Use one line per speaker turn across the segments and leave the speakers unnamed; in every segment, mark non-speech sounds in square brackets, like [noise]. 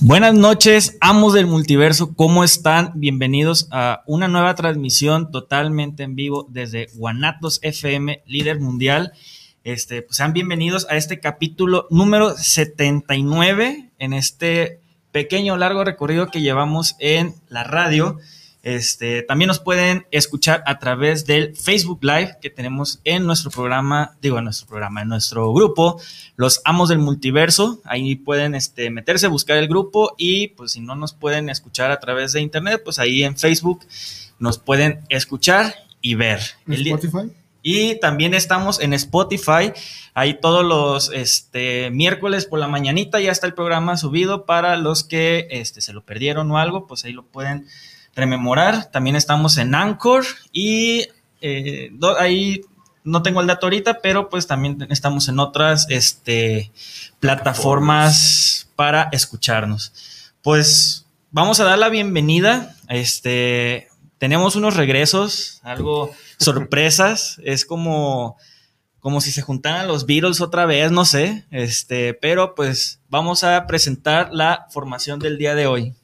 Buenas noches, amos del multiverso, ¿cómo están? Bienvenidos a una nueva transmisión totalmente en vivo desde Guanatos FM, líder mundial. Este, pues sean bienvenidos a este capítulo número 79 en este pequeño largo recorrido que llevamos en la radio. Este, también nos pueden escuchar a través del Facebook Live que tenemos en nuestro programa, digo, en nuestro programa, en nuestro grupo, Los Amos del Multiverso. Ahí pueden este, meterse, buscar el grupo y pues si no nos pueden escuchar a través de internet, pues ahí en Facebook nos pueden escuchar y ver.
¿En
El
Spotify?
y también estamos en Spotify. Ahí todos los este, miércoles por la mañanita ya está el programa subido para los que este, se lo perdieron o algo, pues ahí lo pueden rememorar. También estamos en Anchor y eh, do- ahí no tengo el dato ahorita, pero pues también estamos en otras este, plataformas para escucharnos. Pues vamos a dar la bienvenida. Este, tenemos unos regresos, algo [laughs] sorpresas. Es como, como si se juntaran los Beatles otra vez, no sé. Este, pero pues vamos a presentar la formación del día de hoy.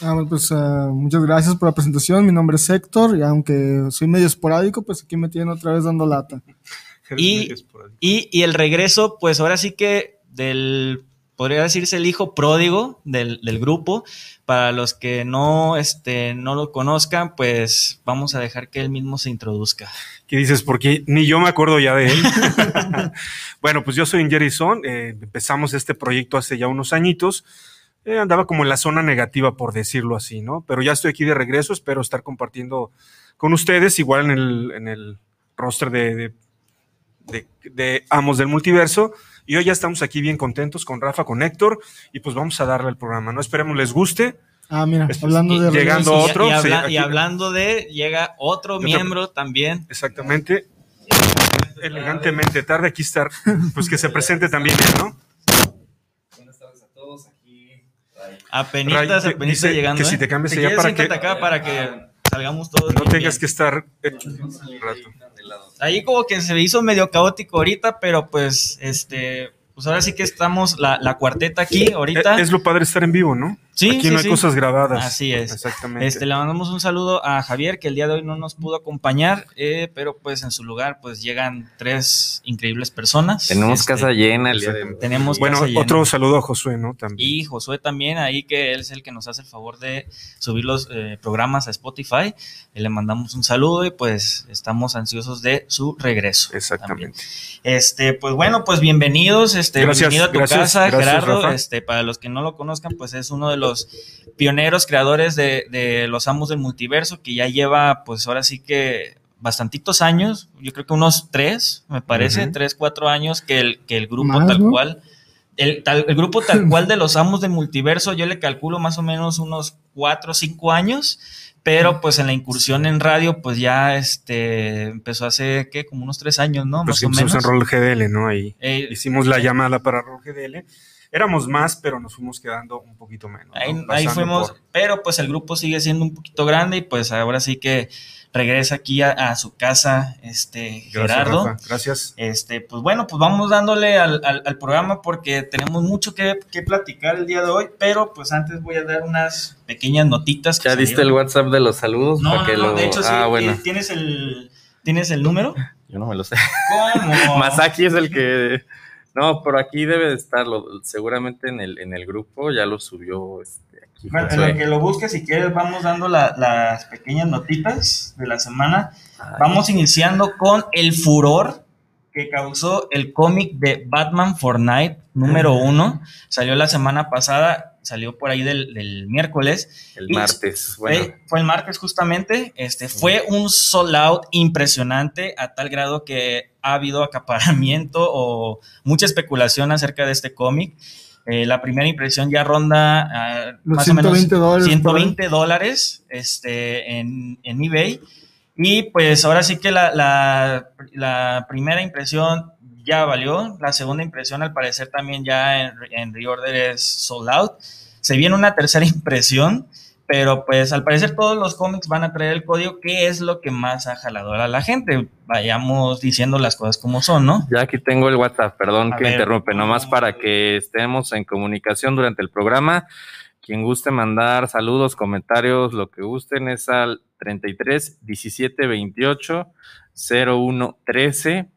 Ah, bueno, pues ah, muchas gracias por la presentación. Mi nombre es Héctor y aunque soy medio esporádico, pues aquí me tienen otra vez dando lata. [laughs]
Y, y, y el regreso, pues ahora sí que del, podría decirse el hijo pródigo del, del grupo. Para los que no, este, no lo conozcan, pues vamos a dejar que él mismo se introduzca.
¿Qué dices? Porque ni yo me acuerdo ya de él. [laughs] bueno, pues yo soy Jerry Son. eh, empezamos este proyecto hace ya unos añitos. Eh, andaba como en la zona negativa, por decirlo así, ¿no? Pero ya estoy aquí de regreso. Espero estar compartiendo con ustedes, igual en el, en el roster de, de, de- de Amos del Multiverso. Y hoy ya estamos aquí bien contentos con Rafa, con Héctor. Y pues vamos a darle al programa, ¿no? Esperemos les guste.
Ah, mira,
Pues,
hablando
y
de
llegando
regresos.
Y-
otro,
y, habla-
sí, aquí-
y hablando de, llega otro
Otro-
miembro también.
Exactamente. Elegantemente tarde aquí estar, pues que se presente también ¿no?
Buenas tardes a todos. Aquí
Apenitas, apenitas
dice
llegando.
que si
¿eh?
te cambies
Si
allá para que-
acá para que salgamos todos
No
bien,
tengas
bien.
que estar eh.
Ahí como que se hizo medio caótico ahorita, pero pues, este, pues ahora sí que estamos la, la cuarteta aquí ahorita.
Es lo padre estar en vivo, ¿no?
Sí,
Aquí
sí,
no hay
sí.
cosas grabadas.
Así es.
Exactamente.
Este, le mandamos un saludo a Javier, que el día de hoy no nos pudo acompañar, eh, pero pues en su lugar pues llegan tres increíbles personas.
Tenemos
Este,
casa llena el día de hoy.
Exactamente.
Tenemos
bueno,
casa llena.
otro saludo a Josué, ¿no? También.
Y Josué también, ahí que él es el que nos hace el favor de subir los eh, programas a Spotify. Eh, le mandamos un saludo y pues estamos ansiosos de su regreso. también.
Exactamente.
Este, pues bueno, pues bienvenidos, este,
Gracias,
bienvenido a tu
gracias,
casa,
gracias,
Gerardo.
Rafa.
Este, para los que no lo conozcan, pues es uno de los pioneros, creadores de, de los amos del multiverso, que ya lleva, pues ahora sí que bastantitos años, yo creo que unos tres, me parece, tres, cuatro años que el, que el grupo
Más,
tal
¿no?
cual. El, tal- el grupo tal [laughs] cual de los amos del multiverso, yo le calculo más o menos unos cuatro o cinco años, pero pues en la incursión en radio, pues ya este empezó hace ¿qué? como unos tres años, ¿no?
Pues
más o menos.
en GDL, ¿no? Ahí
Eh,
hicimos la llamada para Rol GDL. Éramos más, pero nos fuimos quedando un poquito menos. ¿no?
Ahí, fuimos,
por-
pero pues el grupo sigue siendo un poquito grande y pues ahora sí que regresa aquí a, a su casa, este
Gracias,
Gerardo.
Rafa. Gracias.
Este, pues bueno, pues vamos dándole al, al- al programa porque tenemos mucho que, que platicar el día de hoy, pero pues antes voy a dar unas pequeñas notitas. que
¿Ya diste el. WhatsApp de los saludos?
No,
para
no,
que
no,
lo...
de hecho sí,
Ah, bueno.
¿tienes el, ¿tienes el número?
Yo no me lo sé.
¿Cómo? [laughs]
Masaki es el que... No, pero aquí debe de estarlo. Seguramente en el, en el grupo ya lo subió este, aquí.
Bueno, en lo que lo busques, si quieres, vamos dando la- las pequeñas notitas de la semana.
Ay,
Vamos iniciando con el furor que causó el cómic de Batman Fortnite número uno. Salió la semana pasada, salió por ahí del, del miércoles.
el martes. Bueno,
fue el martes justamente. Este fue un sold out impresionante a tal grado que ha habido acaparamiento [laughs] o mucha especulación acerca de este cómic. Eh, la primera impresión ya ronda ah,
Los
más o menos
120 dólares.
120 dólares este, en, en eBay. Y pues ahora sí que la, la- la primera impresión ya valió. La segunda impresión, al parecer, también ya en, en reorder es sold out. Se viene una tercera [laughs] impresión Pero pues al parecer todos los cómics van a traer el código, que es lo que más ha jalado a la gente. Vayamos diciendo las cosas como son, ¿no?
Ya aquí tengo el WhatsApp, perdón
A
que
ver.
interrumpe, nomás para que estemos en comunicación durante el programa. Quien guste mandar saludos, comentarios, lo que gusten es al 33 17 28 01 13.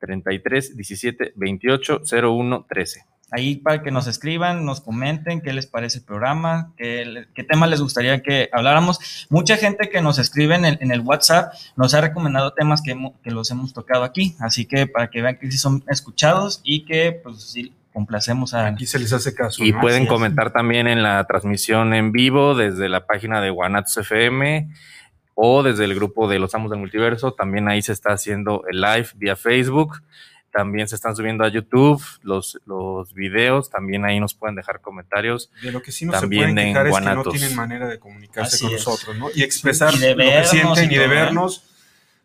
33 17 28 01 13.
Ahí para que nos escriban, nos comenten qué les parece el programa, qué, qué tema les gustaría que habláramos. Mucha gente que nos escribe en el, en el WhatsApp nos ha recomendado temas que, que los hemos tocado aquí, así que para que vean que sí son escuchados y que pues sí complacemos a...
Aquí se les hace caso.
Y
¿no?
pueden comentar también en la transmisión en vivo desde la página de Guanatos FM o desde el grupo de los Amos del Multiverso. También ahí se está haciendo el live vía Facebook. También se están subiendo a YouTube los, los videos. También ahí nos pueden dejar comentarios.
De lo que sí no
También
se pueden
en
quejar es que no
Guanatos.
tienen manera de comunicarse
Así
con
es.
nosotros, ¿no? Y expresar
Y de
lo que sienten
y
y de
¿eh?
vernos,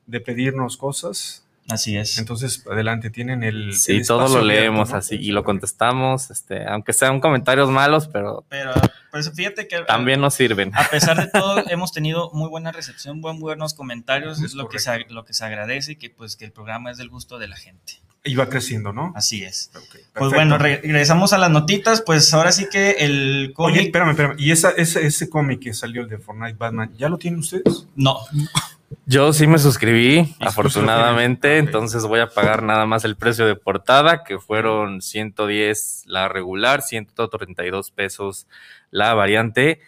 de pedirnos cosas.
Así es.
Entonces, adelante, tienen el.
Sí,
el
todo lo
abierto,
leemos
¿no?
así y lo contestamos, este, aunque sean comentarios malos, pero
Pero pues fíjate que...
también nos sirven.
A pesar de todo, [laughs] hemos tenido muy buena recepción, buen, buenos comentarios,
Es
es lo que, se, lo que se agradece y que pues que el programa es del gusto de la gente.
Y va creciendo, ¿no?
Así es. Pues bueno, re- regresamos a las notitas, pues ahora sí que el
Oye,
cómic...
espérame, espérame. ¿Y esa, ese, ese cómic que salió, el de Fortnite Batman, ya lo tienen ustedes?
No, [laughs]
Yo sí me suscribí, [laughs] afortunadamente, entonces voy a pagar nada más el precio de portada, que fueron 110 la regular, 132 pesos la variante.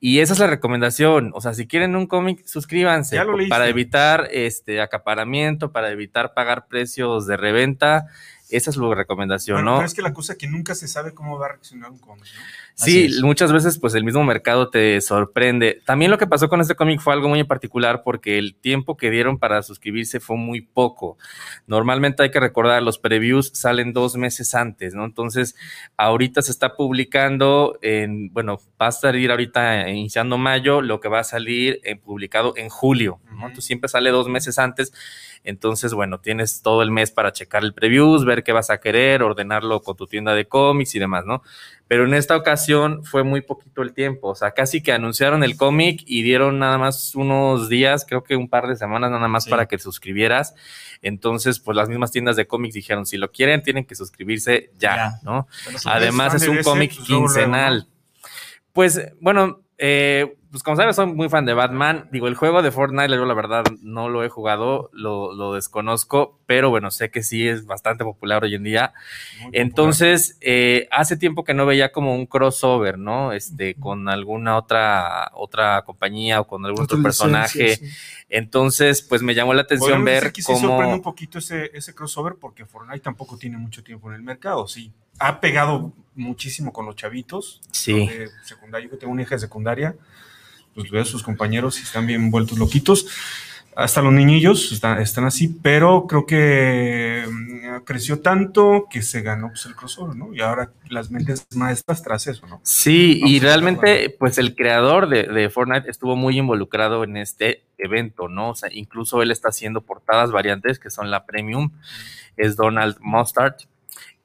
Y esa es la recomendación. O sea, si quieren un cómic, suscríbanse para evitar este acaparamiento, para evitar pagar precios de reventa. Esa es la recomendación,
Bueno,
¿no?
pero es que la cosa es que nunca se sabe cómo va a reaccionar un cómic, ¿no?
Sí, muchas veces pues el mismo mercado te sorprende. También lo que pasó con este cómic fue algo muy particular porque el tiempo que dieron para suscribirse fue muy poco. Normalmente hay que recordar, los previews salen dos meses antes, ¿no? Entonces, ahorita se está publicando en, bueno, va a salir ahorita iniciando mayo, lo que va a salir en- publicado en julio, ¿no? Entonces siempre sale dos meses antes. Entonces, bueno, tienes todo el mes para checar el previews, ver qué vas a querer, ordenarlo con tu tienda de cómics y demás, ¿no? Pero en esta ocasión fue muy poquito el tiempo, o sea, casi que anunciaron el cómic y dieron nada más unos días, creo que un par de semanas nada más
Sí.
para que te suscribieras. Entonces, pues las mismas tiendas de cómics dijeron, si lo quieren, tienen que suscribirse ya,
Ya.
¿no? Además es un cómic
pues,
quincenal. Pues bueno, eh, pues como sabes, soy muy fan de Batman. Digo, el juego de Fortnite, yo la verdad no lo he jugado, lo, lo desconozco, pero bueno, sé que sí es bastante popular hoy en día.
Muy
Entonces, eh, hace tiempo que no veía como un crossover, ¿no? Este, con alguna otra, otra compañía o con algún otro personaje.
licencia, sí.
Entonces, pues me llamó la atención ver
que sí sorprende un
cómo.
poquito ese, ese crossover porque Fortnite tampoco tiene mucho tiempo en el mercado. Sí, ha pegado muchísimo con los chavitos.
Sí.
Secundaria, yo que tengo una hija de secundaria, pues veo a sus compañeros y están bien vueltos loquitos. Hasta los niñillos están, están así, pero creo que mm, creció tanto que se ganó pues, el crossover, ¿no? Y ahora las mentes maestras tras eso, ¿no?
Sí,
Vamos
y realmente, pues el creador de, de Fortnite estuvo muy involucrado en este evento, ¿no? O sea, incluso él está haciendo portadas variantes que son la premium, es Donald Mustard.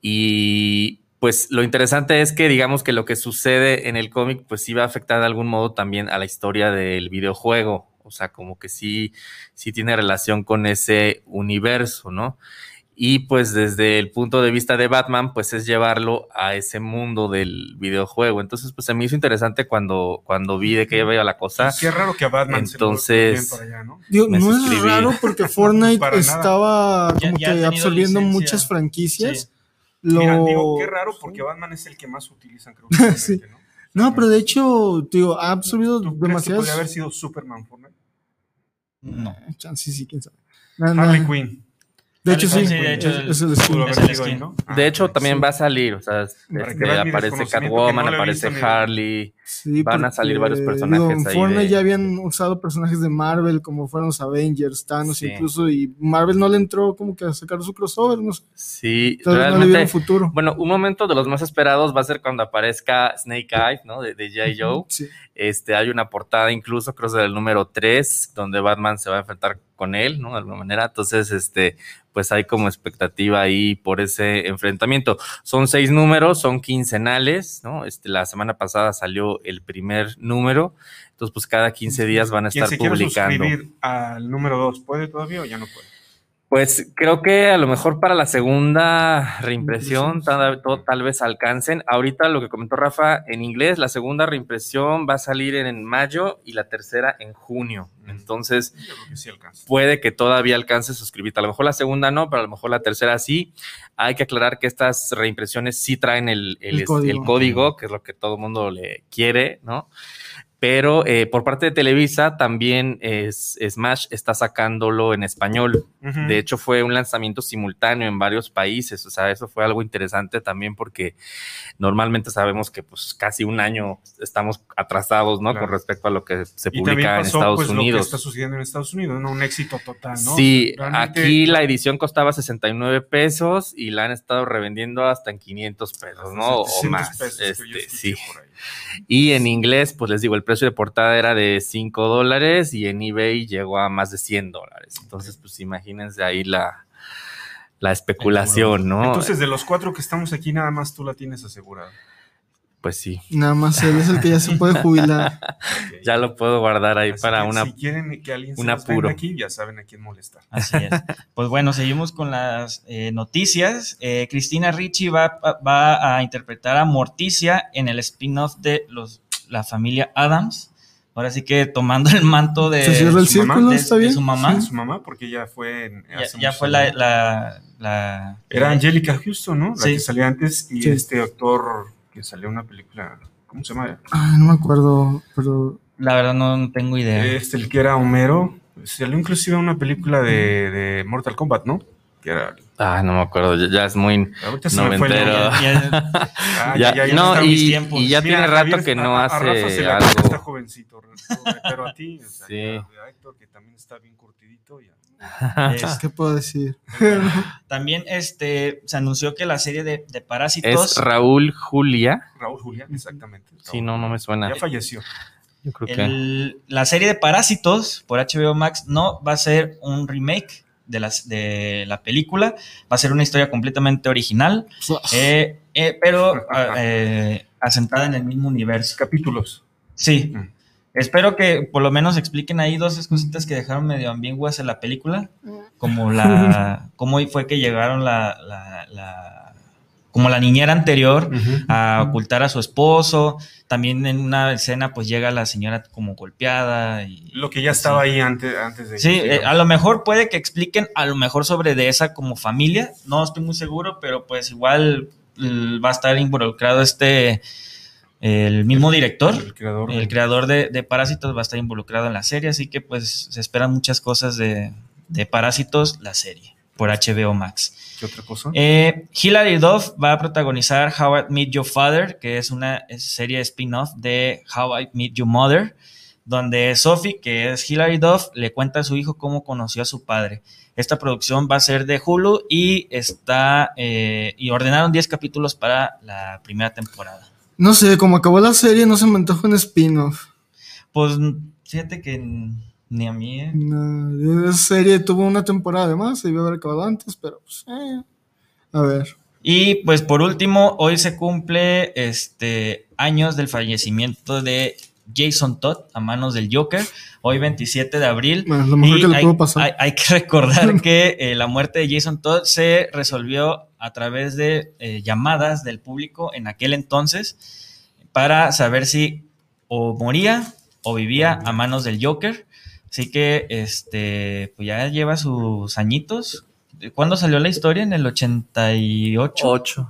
Y pues lo interesante es que digamos que lo que sucede en el cómic, pues sí va a afectar de algún modo también a la historia del videojuego. O sea, como que sí, sí tiene relación con ese universo, ¿no? Y pues desde el punto de vista de Batman, pues es llevarlo a ese mundo del videojuego. Entonces, pues se me hizo interesante cuando, cuando vi de qué iba la cosa.
Qué raro que a Batman
Entonces-
se para allá, ¿no?
Digo, no
suscribí.
es raro porque [laughs] Fortnite estaba como
ya
que absorbiendo
licencia.
muchas franquicias.
Sí.
Lo...
Mira, digo, qué raro porque Batman es el que más utilizan, creo que [laughs]
Sí.
¿no?
No, pero de hecho, digo, ha absorbido
¿Tú crees que
demasiadas.
podría haber sido Superman
no.
Eh, chance, sí, sí, quién sabe.
Harley Quinn.
De hecho, sí,
Sí, de hecho,
es,
el-
es el
Pudo
skin.
haber
Es el
sido ahí,
skin.
¿no?
De hecho,
ok.
también
sí.
va a salir, o sea, este, aparece Catwoman,
no
aparece Harley.
Sí,
Van a salir varios personajes
digo, en
ahí
Fortnite
de-
ya habían usado personajes de Marvel, como fueron los Avengers, Thanos
Sí.
incluso, y Marvel no le entró como que a sacar su crossover, no sé.
Sí,
no le
realmente.
vieron futuro.
Bueno, un momento de los más esperados va a ser cuando aparezca Snake Eyes, ¿no? De, de G.I. Joe.
Sí.
Este, hay una portada incluso, creo que es del número 3, donde Batman se va a enfrentar con él, ¿no? De alguna manera. Entonces, este, pues hay como expectativa ahí por ese enfrentamiento. Son seis números, son quincenales, ¿no? Este, la semana pasada salió el primer número. Entonces, pues cada 15 días van a estar
se quiera
publicando.
suscribir al número 2, ¿puede todavía o ya no puede?
Pues creo que a lo mejor para la segunda reimpresión tal, tal vez alcancen. Ahorita lo que comentó Rafa en inglés, la segunda reimpresión va a salir en, mayo y la tercera en junio.
Mm.
Entonces
que sí
puede que todavía alcance suscribirte. A lo mejor la segunda no, pero a lo mejor la tercera sí. Hay que aclarar que estas reimpresiones sí traen el, el-
El
el
código.
código, que es lo que todo el mundo le quiere, ¿no? Pero eh, por parte de Televisa también es, Smash está sacándolo en español. De hecho, fue un lanzamiento simultáneo en varios países. O sea, eso fue algo interesante también porque normalmente sabemos que pues casi un año estamos atrasados, ¿no?
Claro.
Con respecto a lo que se
y también
publica en
pasó
Estados
pues, lo que
Unidos.
está sucediendo en Estados Unidos, ¿no? Un éxito total, ¿no?
Sí,
Realmente-
aquí la edición costaba 69 pesos y la han estado revendiendo hasta en 500 pesos, ¿no? O
700
más.
pesos que yo
Este, sí.
por ahí.
Y en inglés, pues les digo, el precio de portada era de 5 dólares y en eBay llegó a más de 100 dólares. Entonces, pues imagínense ahí la, la especulación, ¿no?
Entonces, de los cuatro que estamos aquí, nada más tú la tienes asegurada.
Pues sí,
Nada más él es el que ya se puede jubilar. [laughs]
Ya lo puedo guardar ahí
Así
para una...
Si quieren que alguien se
un apuro.
aquí, ya saben a quién molestar.
Así es. Pues bueno, seguimos con las eh, noticias. Eh, Cristina Ricci va, va a interpretar a Morticia en el spin-off de los, la familia Adams. Ahora sí que tomando el manto de,
Se cierra el
su mamá,
círculo,
de-
¿está
de
bien?
su mamá.
Su mamá, porque ya fue. en-
Ya, ya fue la, la, la-
Era Angelica Houston, ¿no? La
Sí.
que salía antes. Y
Sí.
este actor que salió una película. ¿Cómo se llama?
Ay, no me acuerdo, pero
La verdad no tengo idea.
Este, el que era Homero. Salió inclusive una película de, de Mortal Kombat, ¿no? Que era.
Ah, no me acuerdo, ya, ya es muy...
Ahorita se me fue el
Noventero. [laughs]
Ya- ya-
Ah,
Ya- no,
están mis
y,
tiempos.
y ya
Mira,
tiene rato
Javier,
que no
a- a Rafa se
hace
que Está
algo...
jovencito, pero a ti, o sea,
Sí.
ya, a Héctor, que también está bien curtidito, ya.
Es-
¿qué puedo decir?
también este, se anunció que la serie de, de Parásitos
Es Raúl Julia.
Raúl Julián, exactamente.
Sí,
Raúl.
no, no me suena.
Ya falleció.
Yo creo que...
La serie de Parásitos por HBO Max no va a ser un remake de, las, de la película, va a ser una historia completamente original, eh, eh, pero [laughs] eh, asentada en el mismo universo.
Capítulos.
Sí,
Mm.
Espero que por lo menos expliquen ahí dos cositas que dejaron medio ambiguas en la película, como la [laughs] cómo fue que llegaron la, la- la- como la niñera anterior a ocultar a su esposo. También en una escena, pues llega la señora como golpeada. Y,
Lo que ya estaba ahí antes, antes de.
Sí, eh, a lo mejor puede que expliquen, a lo mejor sobre de esa como familia. No estoy muy seguro, pero pues igual l- va a estar involucrado este, el mismo director.
El creador.
El creador de, de Parásitos va a estar involucrado en la serie, así que pues se esperan muchas cosas de, de Parásitos, la serie, por HBO Max.
¿Qué otra cosa?
Eh, Hilary Duff va a protagonizar How I Met Your Father, que es una serie spin-off de How I Met Your Mother, donde Sophie, que es Hilary Duff, le cuenta a su hijo cómo conoció a su padre. Esta producción va a ser de Hulu y está eh, y ordenaron 10 capítulos para la primera temporada.
No sé, como acabó la serie, no se me antoja un spin-off.
Pues fíjate que ni a mí. eh.
No, esa serie tuvo una temporada se debió haber acabado antes, pero pues, eh. A ver.
Y pues por último, hoy se cumple este años del fallecimiento de Jason Todd a manos del Joker, hoy 27 de abril.
Bueno, lo mejor
Y
que le
hay,
pudo pasar.
hay- hay que [laughs] recordar que eh, la muerte de Jason Todd se resolvió a través de eh, llamadas del público en aquel entonces para saber si o moría o vivía a manos del Joker. Así que este pues ya lleva sus añitos. ¿Cuándo salió la historia? En el 88.
Ocho.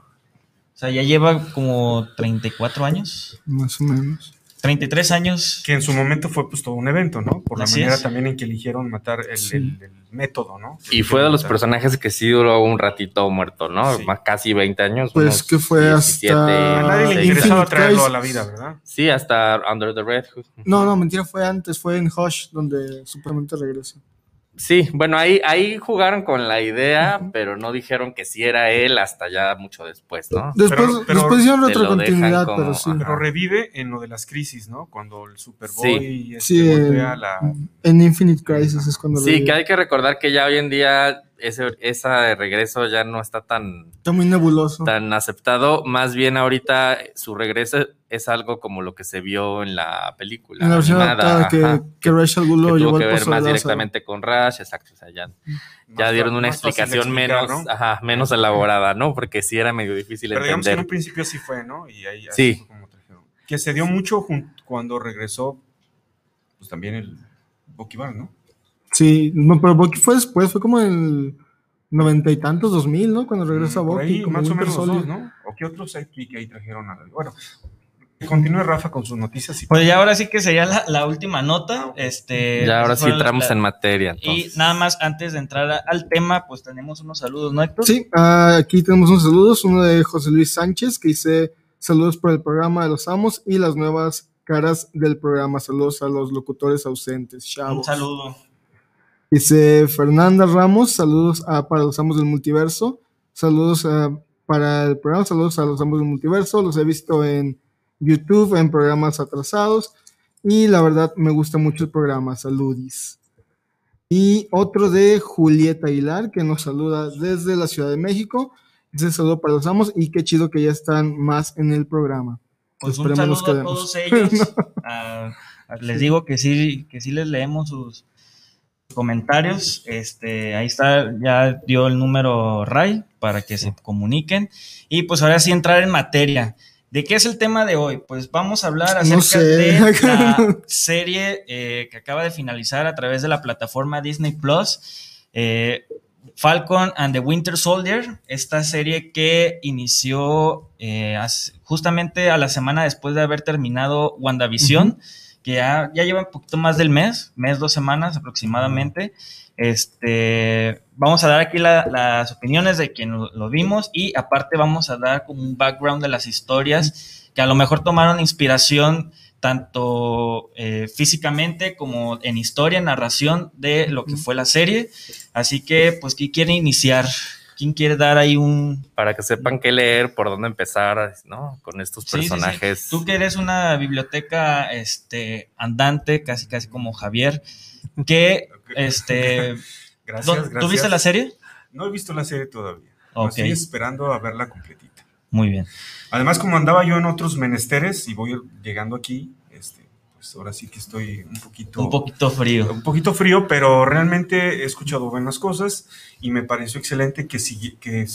O sea, ya lleva como 34 años.
Más o menos.
33 años.
Que en su momento fue pues todo un evento, ¿no? Por la manera
es.
también en que eligieron matar el,
Sí.
el- el método, ¿no?
Y fue de los
Matar.
personajes que sí duró un ratito muerto, ¿no?
Sí.
Más casi 20 años.
Pues que fue
17,
hasta-
A nadie le
16.
interesaba
Infinite
traerlo a la vida, ¿verdad?
Sí, hasta Under the Red Hood.
No, no, mentira, fue antes, fue en Hush, donde supuestamente regresa.
Sí, bueno, ahí, ahí jugaron con la idea, pero no dijeron que sí era él hasta ya mucho después, ¿no?
Después,
Pero- pero
después hicieron
dejan como-
pero sí.
Pero revive en lo de las crisis, ¿no? Cuando el Superboy
Sí.
este,
Sí,
voltea la...
En Infinite Crisis es cuando
Sí,
lo
que hay que recordar que ya hoy en día ese, esa regreso ya no está tan,
Está muy nebuloso.
tan aceptado. Más bien ahorita su regreso es algo como lo que se vio en la película.
en la versión
animada,
adaptada que,
ajá,
que Rachel Gould lo
que
llevó
tuvo que ver más directamente con Rash, exacto. O sea, ya, ya dieron una explicación
explicar,
menos,
¿no?
ajá, menos elaborada, ¿no? Porque sí era medio difícil
Pero digamos que en un principio sí fue, ¿no? Y ahí
Sí.
como trajeron. Que se dio mucho cuando regresó, pues también el Bucky Barnes, ¿no?
Sí, no, pero Bucky fue después, fue como en el noventa y tantos, dos mil, ¿no? Cuando regresa
Mm,
Bucky,
ahí,
como
más o menos dos, ¿no? ¿O qué otros sidekick ahí trajeron? A... Bueno, que continúe Rafa con sus noticias. Y...
Pues ya ahora sí que sería la, la última nota. Este,
Ya ahora sí entramos
la-
en materia.
Y nada más antes de entrar a- al tema, pues tenemos unos saludos, ¿no, Héctor?
Sí, ah, aquí tenemos unos saludos, uno de José Luis Sánchez, que dice saludos por el programa de los amos y las nuevas caras del programa. Saludos a los locutores ausentes, chavos.
Un saludo.
Dice Fernanda Ramos, saludos a- para los amos del multiverso. Saludos para el programa, saludos a los amos del multiverso. Los he visto en YouTube, en programas atrasados. Y la verdad me gusta mucho el programa. Saludis. Y otro de Julieta Aguilar, que nos saluda desde la Ciudad de México. Dice saludo para los amos y qué chido que ya están más en el programa.
Pues un
Esperemos nos
saludo a
quedemos.
todos [laughs] ellos. Ah, les digo que sí, que sí les leemos sus comentarios. Este, ahí está, ya dio el número Ray para que se comuniquen. Y pues ahora sí entrar en materia. ¿De qué es el tema de hoy? Pues vamos a hablar acerca
No sé.
de la [laughs] serie eh, que acaba de finalizar a través de la plataforma Disney Plus. eh, Falcon and the Winter Soldier, esta serie que inició eh, justamente a la semana después de haber terminado WandaVision, que ya, ya lleva un poquito más del mes, mes, dos semanas aproximadamente. Este, vamos a dar aquí la- las opiniones de quien lo, lo vimos y aparte vamos a dar como un background de las historias que a lo mejor tomaron inspiración tanto eh, físicamente como en historia, narración de lo que fue la serie. Así que, pues, ¿quién quiere iniciar? ¿Quién quiere dar ahí un...
Para que sepan qué leer, por dónde empezar, ¿no? Con estos
Sí, sí, sí.
personajes.
Tú que eres una biblioteca este, andante, casi casi como Javier, [laughs] que, este... [laughs]
Gracias,
¿dó-
gracias.
¿Tú viste la serie?
No he visto la serie todavía.
Ok.
Estoy esperando a verla completita.
Muy bien.
Además, como andaba yo en otros menesteres y voy llegando aquí, pues ahora sí que estoy un poquito,
Un poquito frío.
un poquito frío, pero realmente he escuchado buenas cosas y me pareció excelente que, sigue- que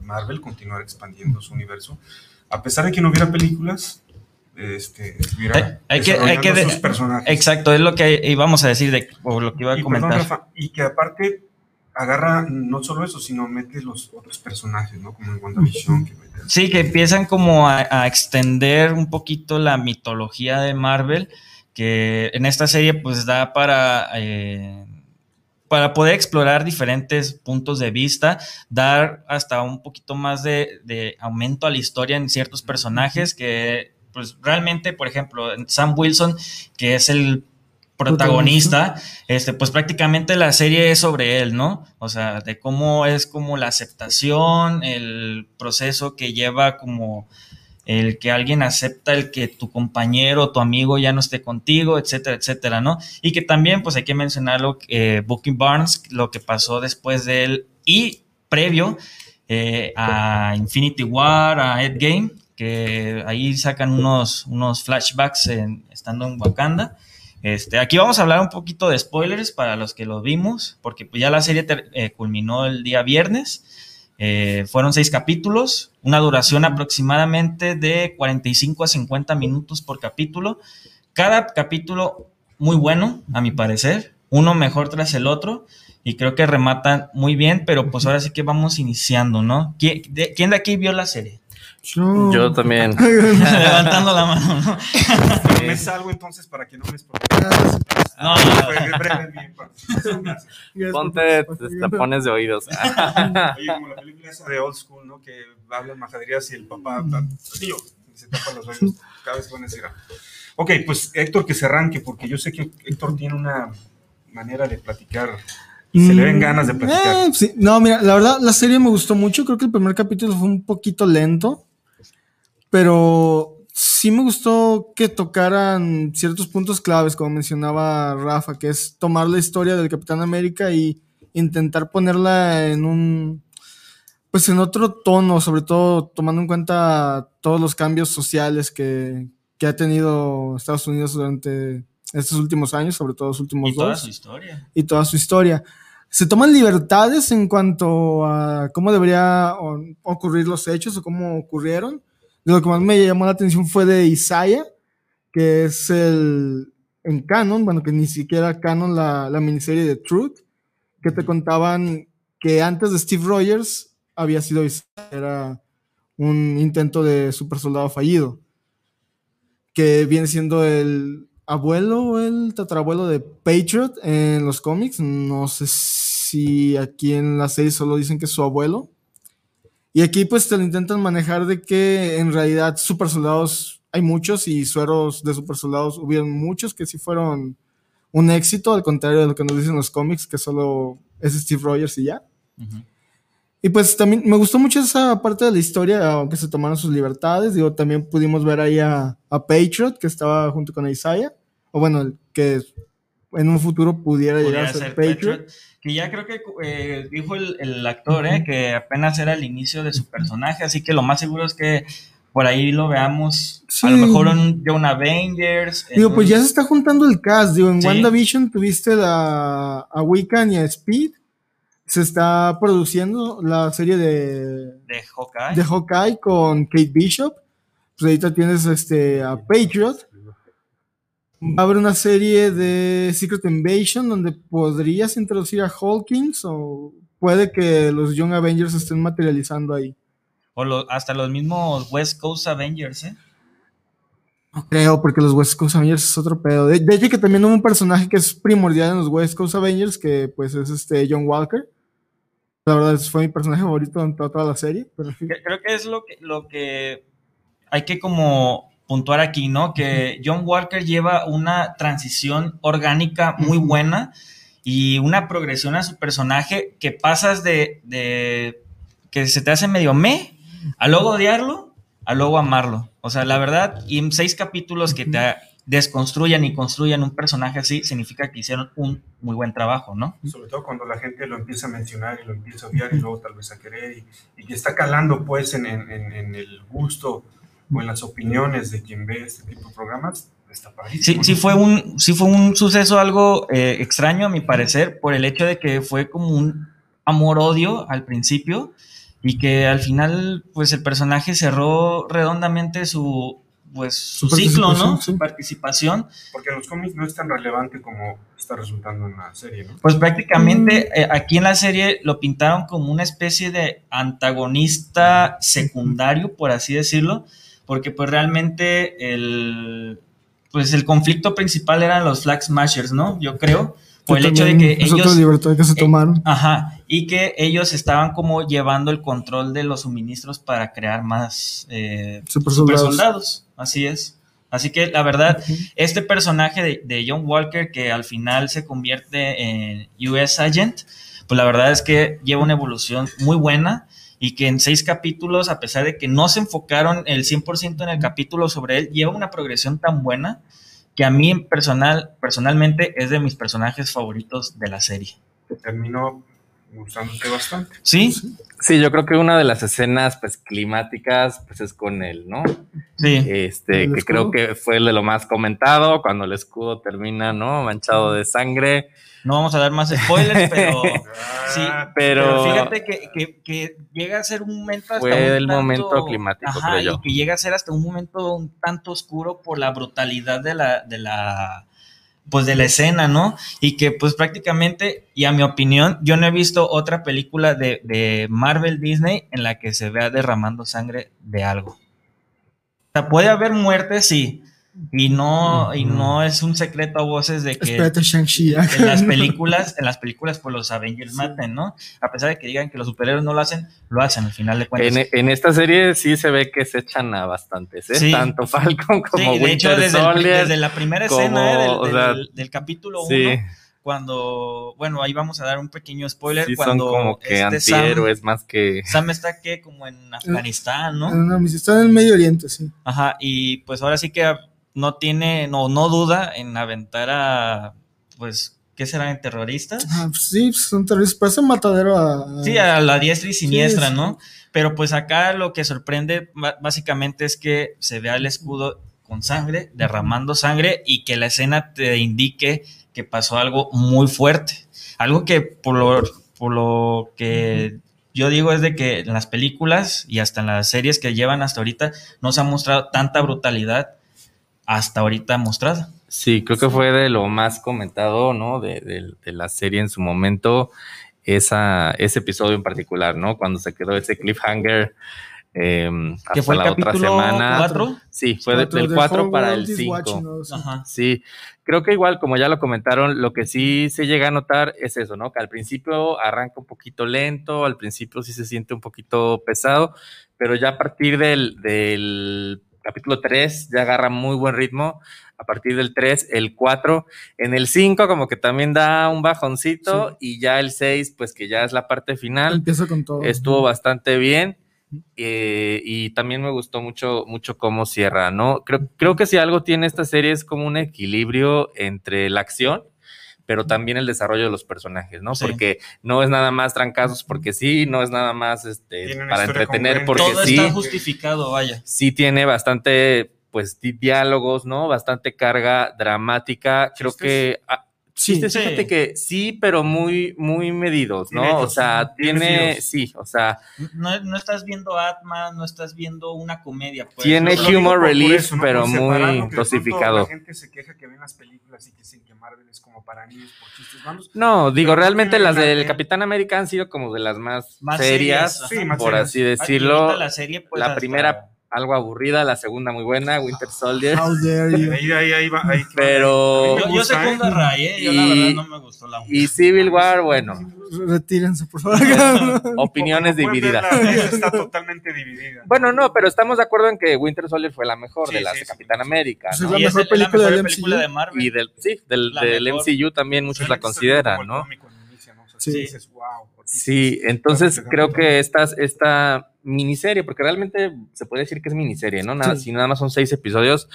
Marvel continuara expandiendo su universo. A pesar de que no hubiera películas, este, estuviera
Hay- hay que- hay que
desarrollando
de-
sus personajes.
Exacto, es lo que íbamos a decir, de, o lo que iba a
Y,
comentar.
perdón, Rafa, y que aparte agarra no solo eso, sino mete los otros personajes, ¿no? Como en WandaVision, que mete
Sí, que empiezan como a, a extender un poquito la mitología de Marvel, que en esta serie pues da para, eh, para poder explorar diferentes puntos de vista, dar hasta un poquito más de, de aumento a la historia en ciertos personajes que pues realmente, por ejemplo, Sam Wilson, que es el protagonista, este, pues prácticamente la serie es sobre él, ¿no? O sea, de cómo es como la aceptación, el proceso que lleva como el que alguien acepta el que tu compañero, tu amigo ya no esté contigo, etcétera, etcétera, ¿no? Y que también, pues hay que mencionarlo, eh, Booking Barnes, lo que pasó después de él y previo eh, a Infinity War, a Ed Game, que ahí sacan unos, unos flashbacks estando en Wakanda. Este, aquí vamos a hablar un poquito de spoilers para los que lo vimos, porque pues ya la serie eh, culminó el día viernes. Eh, fueron seis capítulos, una duración aproximadamente de 45 a 50 minutos por capítulo. Cada capítulo muy bueno, a mi parecer, uno mejor tras el otro, y creo que rematan muy bien, pero pues ahora sí que vamos iniciando, ¿no? ¿Quién de, quién de aquí vio la serie?
Yo,
Yo también. [laughs]
Levantando la mano, ¿no?
Me salgo entonces para que no me spoileen.
No,
breve mi participación. Gracias.
Ponte tapones de oídos. [laughs]
Oye, como la película esa de Old School, ¿no? Que hablan majaderías y el papá, tío, se tapa los oídos cada vez que van a decir algo. Ok, pues Héctor que se arranque, porque yo sé que Héctor tiene una manera de platicar Y se le
Mm,
ven ganas de platicar.
eh, sí. No, mira, la verdad, la serie me gustó mucho. Creo que el primer capítulo fue un poquito lento. Pero sí me gustó que tocaran ciertos puntos claves, como mencionaba Rafa, que es tomar la historia del Capitán América y intentar ponerla en un. Pues en otro tono, sobre todo tomando en cuenta todos los cambios sociales que, que ha tenido Estados Unidos durante estos últimos años, sobre todo los últimos
Y toda
dos
su historia.
y toda su historia. Se toman libertades en cuanto a cómo debería ocurrir los hechos o cómo ocurrieron. Lo que más me llamó la atención fue de Isaiah, que es el en canon, bueno, que ni siquiera canon la, la miniserie de Truth, que te contaban que antes de Steve Rogers había sido Isaiah, era un intento de super soldado fallido, que viene siendo el abuelo o el tatarabuelo de Patriot en los cómics. No sé si aquí en la serie solo dicen que es su abuelo. Y aquí pues te lo intentan manejar de que en realidad super soldados hay muchos y sueros de super soldados hubieron muchos que sí fueron un éxito, al contrario de lo que nos dicen los cómics, que solo es Steve Rogers y ya.
Ujú.
Y pues también me gustó mucho esa parte de la historia, aunque se tomaron sus libertades. Digo, también pudimos ver ahí a, a Patriot, que estaba junto con Isaiah. O bueno, el que en un futuro pudiera llegar
Podría
a ser,
ser
Patriot.
Patriot, Que ya creo que eh, dijo el, el actor, eh, que apenas era el inicio de su personaje, así que lo más seguro es que por ahí lo veamos.
Sí.
A lo mejor en John Avengers. en
Digo, pues
un-
ya se está juntando el cast. Digo, en
Sí.
WandaVision tuviste la, a Wiccan y a Speed. Se está produciendo la serie de,
de Hawkeye.
de Hawkeye con Kate Bishop. Pues ahorita tienes este, a Patriot. Va a haber una serie de Secret Invasion donde podrías introducir a Hawkins o puede que los Young Avengers estén materializando ahí.
O lo- hasta los mismos West Coast Avengers, ¿eh?
No creo, porque los West Coast Avengers es otro pedo. De, de hecho, que también hubo un personaje que es primordial en los West Coast Avengers, que pues es este John Walker. La verdad, fue mi personaje favorito en toda, toda la serie. Pero,
Creo que es lo que, lo que hay que como puntuar aquí, ¿no? Que John Walker lleva una transición orgánica muy buena y una progresión a su personaje que pasas de, de que se te hace medio me a luego odiarlo, a luego amarlo. O sea, la verdad, y en seis capítulos que te desconstruyan y construyan un personaje así, significa que hicieron un muy buen trabajo, ¿no?
Sobre todo cuando la gente lo empieza a mencionar y lo empieza a odiar y luego tal vez a querer y, y que está calando pues en- en el gusto o en las opiniones de quien ve este tipo de programas, está
Sí,
padrísimo.
sí fue un, sí fue un suceso algo eh, extraño a mi parecer, por el hecho de que fue como un amor-odio al principio y que al final, pues el personaje cerró redondamente su, pues, su,
Su
ciclo, ¿no?
sí.
Su participación.
Porque en los cómics no es tan relevante como está resultando en la serie, ¿no?
Pues prácticamente eh, aquí en la serie lo pintaron como una especie de antagonista secundario, por así decirlo, porque pues realmente el, pues el conflicto principal eran los Flag Smashers, ¿no? Yo creo, por el hecho de que
es otra
ellos...
libertad que se
eh,
tomaron.
Ajá, y que ellos estaban como llevando el control de los suministros para crear más eh,
Super
super
soldados.
soldados. Así es. Así que la verdad, este personaje de, de John Walker, que al final se convierte en US Agent, pues la verdad es que lleva una evolución muy buena y que en seis capítulos, a pesar de que no se enfocaron el 100% en el capítulo sobre él, lleva una progresión tan buena que a mí en personal, personalmente es de mis personajes favoritos de la serie.
Terminó gustándote bastante.
¿Sí?
Sí, yo creo que una de las escenas pues climáticas pues es con él, ¿no?
Sí.
Este,
¿El
que
escudo?
creo que fue de lo más comentado cuando el escudo termina, ¿no? Manchado de sangre.
No vamos a dar más spoilers, pero [laughs] sí.
Ah,
Pero,
Pero fíjate que, que- que llega a ser un momento hasta
Fue
un
el momento climático,
ajá,
creo
y
yo.
que llega a ser hasta un momento un tanto oscuro por la brutalidad de la, de la pues de la escena, ¿no? Y que pues prácticamente, y a mi opinión, yo no he visto otra película de, de Marvel Disney en la que se vea derramando sangre de algo. O sea, puede haber muerte, sí. Y no, y no es un secreto a voces de que
Espérate,
en las películas, en las películas, pues los Avengers maten, ¿no? A pesar de que digan que los superhéroes no lo hacen, lo hacen al final de cuentas.
En, en esta serie sí se ve que se echan a bastantes, ¿eh?
Sí.
Tanto Falcon como
Sí, de hecho,
Winter
desde, el-
Soldier.
desde la primera
como,
escena eh, del,
o
del-
sea,
del capítulo 1,
sí.
cuando, bueno, ahí vamos a dar un pequeño spoiler,
Sí, son
cuando
como que
este Sam,
antihéroes más que.
Sam está que como en Afganistán, ¿no?
No, no, está en el Medio Oriente, sí.
Ajá, y pues ahora sí que no tiene, no, no duda en aventar a, pues, ¿qué serán? ¿Terroristas?
Ah, pues sí, pues son terroristas. Parece un matadero a.
Sí, a la diestra y siniestra,
sí.
¿no? Pero pues acá lo que sorprende básicamente es que se vea el escudo con sangre, derramando sangre y que la escena te indique que pasó algo muy fuerte. Algo que por lo, por lo que yo digo es de que en las películas y hasta en las series que llevan hasta ahorita no se ha mostrado tanta brutalidad hasta ahorita mostrada.
Sí, creo que fue de lo más comentado, ¿no? De, de- de la serie en su momento, esa, ese episodio en particular, ¿no? Cuando se quedó ese cliffhanger eh,
Que
hasta
fue el
la otra semana.
4.
Sí, fue de- del
The
4
Whole
para el
is
5.
watching us.
Ajá.
Sí, creo que igual, como ya lo comentaron, lo que sí se llega a notar es eso, ¿no? Que al principio arranca un poquito lento, al principio sí se siente un poquito pesado, pero ya a partir del, del capítulo 3 ya agarra muy buen ritmo. A partir del 3, el 4, en el 5 como que también da un bajoncito y ya el 6, pues que ya es la parte final,
Empieza con todo.
estuvo bastante bien. eh, y también me gustó mucho, mucho cómo cierra, ¿no? Creo, creo que si algo tiene esta serie es como un equilibrio entre la acción, pero también el desarrollo de los personajes, ¿no?
Sí.
Porque no es nada más trancazos porque sí, no es nada más este, para entretener porque
Todo
sí,
está justificado, vaya.
sí tiene bastante, pues, di- diálogos, ¿no? Bastante carga dramática. Creo que... ah,
Sí,
chistes,
sí.
fíjate que sí, pero muy, muy medidos, ¿no?
Directos,
o sea, tiene, sí, o sea,
No, no estás viendo Atman, no estás viendo una comedia. Pues.
Tiene
digo
humor relief,
eso, ¿no?
pero muy
de
dosificado.
La gente se queja que ven las películas y que dicen que Marvel es como para niños por chistes malos.
No, digo,
Pero
realmente las del Capitán América han sido como de las más,
Más
serias,
serias,
Sí, más
por
serias.
así decirlo.
la serie, pues,
la primera algo aburrida, la segunda muy buena, Winter Soldier.
How dare you.
Ahí, ahí, ahí va. Ahí,
Pero-
Yo, yo
gusta,
segundo
¿eh?
a Ray, ¿eh? Yo la verdad no me gustó la
Y Civil War, bueno,
Retírense, por favor. [laughs]
opiniones divididas.
la está totalmente dividida.
Bueno, no, pero estamos de acuerdo en que Winter Soldier fue la mejor
Sí,
de las
sí,
de
sí.
Capitán América,
Pues
¿no?
es la
Y
mejor
es
película
mejor
del
película de Marvel.
Y del, sí, del,
La
del
mejor.
MCU también muchos la consideran, ¿no?
Sí.
sí. dices, wow. porque
Sí, entonces creo que esta, esta miniserie, porque realmente se puede decir que es miniserie, ¿no? Nada,
Sí.
Si nada más son seis episodios,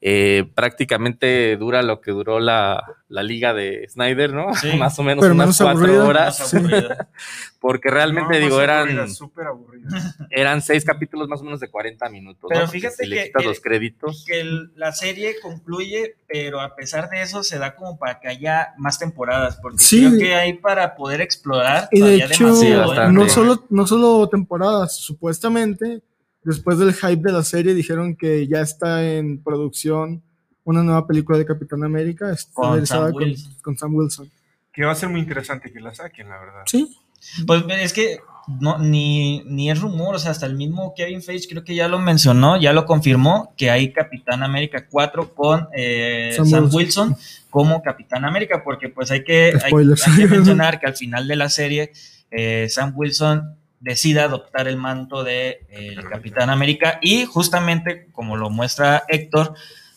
eh, prácticamente dura lo que duró la, la liga de Snyder, ¿no?
Sí. [laughs]
más o menos
Pero
unas
menos
cuatro
aburrida.
horas, [laughs] porque realmente
No,
digo, eran,
aburrida, súper aburrida. [laughs]
eran seis capítulos más o menos de 40 minutos.
Pero
¿no?
Fíjate
si le
que-
quitas
que-
los créditos.
que el- la serie concluye, pero a pesar de eso se da como para que haya más temporadas, porque
Sí.
creo que hay para poder explorar
Y de hecho,
demasiado, ¿eh?
bastante.
no solo, no solo temporadas, supuestamente, después del hype de la serie, dijeron que ya está en producción una nueva película de Capitán América, está
Con Sam
con,
Wilson.
con Sam Wilson.
Que va a ser muy interesante que la saquen, la verdad.
Sí,
Pues es que no, ni, ni es rumor, o sea, hasta el mismo Kevin Feige creo que ya lo mencionó, ya lo confirmó, que hay Capitán América 4 con eh,
Sam
Sam,
Wilson.
Wilson. como Capitán América, porque pues hay que, hay que [laughs] mencionar que al final de la serie eh, Sam Wilson decide adoptar el manto de eh, el Capitán América y justamente como lo muestra Héctor,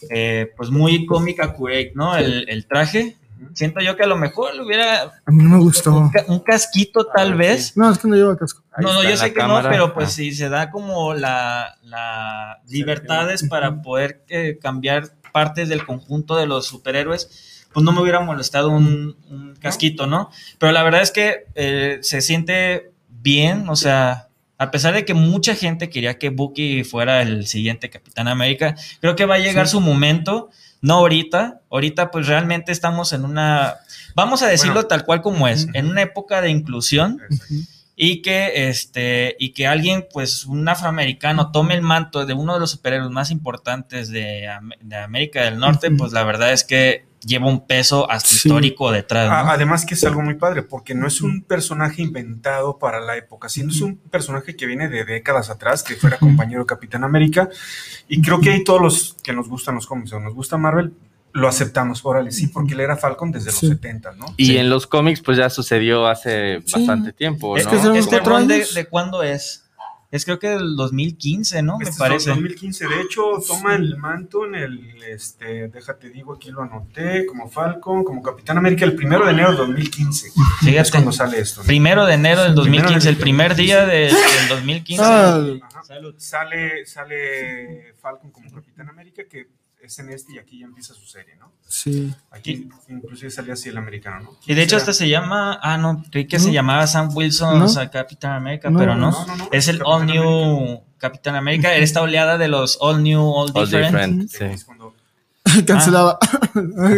eh, pues muy cómica accurate, ¿no? El, el traje. Siento yo que a lo mejor le hubiera
a mí no me gustó.
un, ca- un casquito tal
ver,
vez.
No, es que no lleva casco.
Ahí
No, no, yo sé que
cámara.
no, pero pues
Ah.
si se da como la, la libertades para poder eh, cambiar partes del conjunto de los superhéroes, pues no me hubiera molestado un, un casquito, ¿no? Pero la verdad es que eh, se siente bien, o sea, a pesar de que mucha gente quería que Bucky fuera el siguiente Capitán América, creo que va a llegar
Sí.
su momento, no ahorita, ahorita pues realmente estamos en una, vamos a decirlo
Bueno.
tal cual como es, en una época de inclusión
Exacto.
Y que este y que alguien pues un afroamericano tome el manto de uno de los superhéroes más importantes de, de América del Norte pues la verdad es que lleva un peso hasta
Sí.
histórico detrás ¿no?
Además que es algo muy padre, porque no es un personaje inventado para la época, sino es un personaje que viene de décadas atrás, que fuera compañero de Capitán América, y creo que ahí todos los que nos gustan los cómics o nos gusta Marvel, lo aceptamos, órale, sí, porque él era Falcon desde los
Sí.
70, ¿no?
Y
Sí.
en los cómics, pues ya sucedió hace
Sí.
bastante tiempo,
Es
¿no?
que
son
este
cuatro
ron de, de cuándo es Es creo que del 2015, ¿no?
Este
Me
es
parece.
2015. De hecho, toma el manto en el, este, déjate digo, aquí lo anoté, como Falcon, como Capitán América, el primero de enero de 2015. Es
Fíjate,
cuando sale esto. ¿no?
primero de enero del
Primero
2015, el
del
primer día de- del 2015.
Ah,
Ajá.
Salud.
Sale, sale Falcon como Capitán América, que es en este y aquí ya empieza su serie, ¿no?
sí.
Aquí inclusive salía así el americano, ¿no?
Y de hecho
¿Quién
hasta
será?
se llama, ah no, creí que
¿No?
se llamaba Sam Wilson,
¿No?
o sea, Capitán América,
No,
pero no.
no, no, no,
Es el
Capitán
All New Capitán América, esta oleada de los All New, All,
All
Different.
different,
Sí, cuando- [laughs]
Cancelada. [laughs]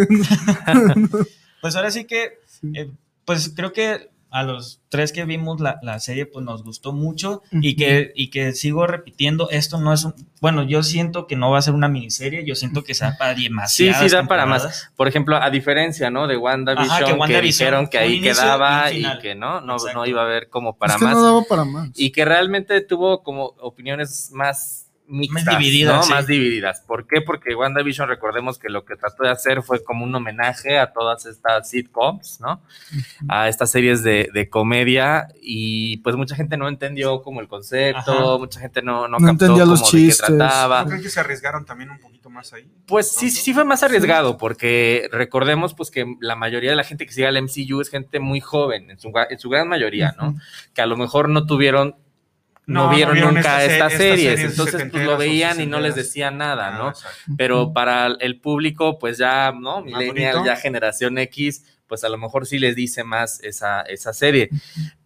Pues ahora sí que, eh, pues creo que a los tres que vimos la, la serie, pues nos gustó mucho y, que, y que sigo repitiendo, esto no es un, bueno, yo siento que no va a ser una miniserie, yo siento que sea para
Sí,
demasiadas
sí, da para más. Por ejemplo, a diferencia, ¿no? De WandaVision,
Ajá, que
dijeron que ahí
inicio
quedaba
y
que no, no,
Exacto.
no iba a haber como para
es que
más.
no daba para más.
y que realmente tuvo como opiniones más mixtas,
Más divididas,
¿no?
sí.
Más divididas. ¿Por qué? Porque WandaVision, recordemos que lo que trató de hacer fue como un homenaje a todas estas sitcoms, ¿no? A estas series de, de comedia y pues mucha gente no entendió como el concepto,
Ajá.
mucha gente no, no,
No
captó
entendía los
como de qué
chistes.
trataba.
¿No creen que se arriesgaron también un poquito más ahí?
Pues sí, sí, sí fue más arriesgado, porque recordemos pues que la mayoría de la gente que sigue al MCU es gente muy joven, en su, en su gran mayoría, ¿no? Que a lo mejor no tuvieron, no,
No, no
vieron nunca
estas
estas,
se- estas
series,
series
entonces pues lo veían y no les decían nada,
Ah,
¿no?
exacto.
Pero para el público, pues ya, ¿no? Millennial, ya generación X, pues a lo mejor sí les dice más esa, esa serie.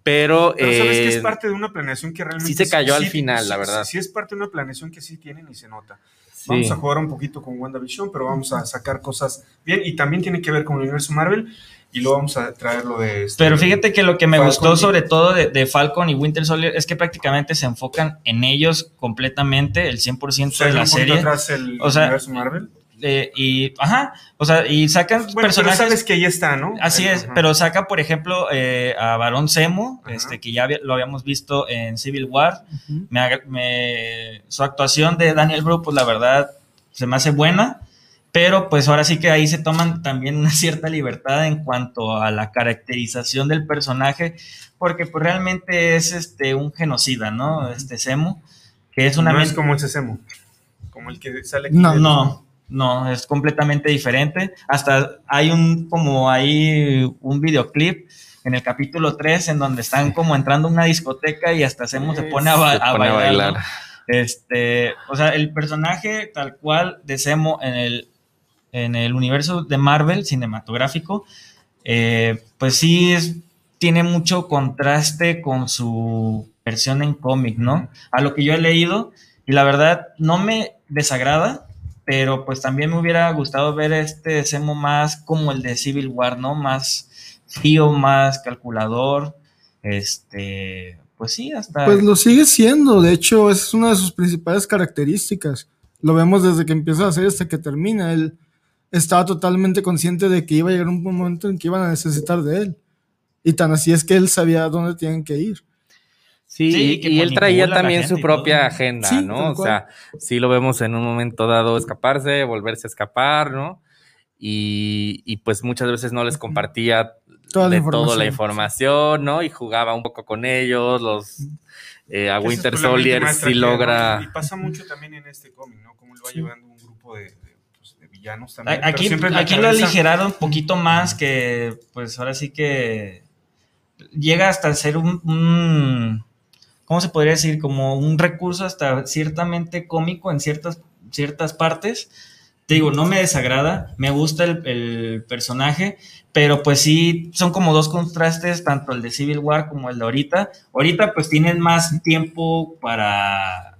Pero,
Pero sabes que
eh,
es parte de una planeación que realmente...
sí se cayó al final,
sí-
la verdad.
Sí, sí es parte de una planeación que sí tienen y se nota.
sí.
Vamos a jugar un poquito con WandaVision, pero vamos a sacar cosas bien y también tiene que ver con el universo Marvel y luego vamos a traer lo de... este-
Pero fíjate que lo que me
Falcon
gustó
y-
sobre todo de, de Falcon y Winter Soldier es que prácticamente se enfocan en ellos completamente, el 100%
o sea,
de la serie.
atrás el
O sea,
universo Marvel.
eh, y, ajá, o sea, y sacan
Bueno, pero
personajes.
sabes que ahí está, ¿no?
Así es,
Ajá.
pero saca, por ejemplo, eh, a Barón Zemo,
Ajá.
este, que ya había- lo habíamos visto en Civil War. Me agra- me- su actuación de Daniel Bru, pues la verdad, se me hace buena, pero pues ahora sí que ahí se toman también una cierta libertad en cuanto a la caracterización del personaje, porque pues realmente es este un genocida, ¿no? Este Zemo, que es una
no es como el Sesemo, como el que sale aquí.
No,
no, no, es completamente diferente. Hasta hay un, como hay un videoclip en el capítulo 3 en donde están como entrando a una discoteca y hasta Zemo se pone a, ba-
Se
a
pone a
bailar.
bailar.
¿no? Este, o sea, el personaje tal cual de Zemo en el, en el universo de Marvel cinematográfico, eh, pues sí es, tiene mucho contraste con su versión en cómic, ¿no? A lo que yo he leído, y la verdad no me desagrada, pero pues también me hubiera gustado ver este Zemo más como el de Civil War, ¿no? Más frío, más calculador, este, pues sí, hasta...
Pues lo sigue siendo, de hecho, es una de sus principales características. Lo vemos desde que empieza la serie hasta que termina. Él estaba totalmente consciente de que iba a llegar un momento en que iban a necesitar de él. Y tan así es que él sabía dónde tienen que ir.
Sí,
Sí,
y- y él traía también su propia
todo.
agenda,
Sí,
¿no? O
cual.
sea, sí lo vemos en un momento dado escaparse, volverse a escapar, ¿no? Y, y pues muchas veces no les compartía
Toda la
toda la
información.
¿no? Y jugaba un poco con ellos, los eh, a Winter Soldier sí logra...
Y pasa mucho también en este cómic, ¿no? Como él va
Sí.
llevando un grupo de villanos también.
A-
pero
Aquí, aquí lo aligeraron un poquito más que, pues ahora sí que llega hasta ser un, un- ¿cómo se podría decir? Como un recurso hasta ciertamente cómico en ciertas, ciertas partes. Te digo, no me desagrada, me gusta el, el personaje, pero pues sí, son como dos contrastes, tanto el de Civil War como el de ahorita. Ahorita pues tienen más tiempo para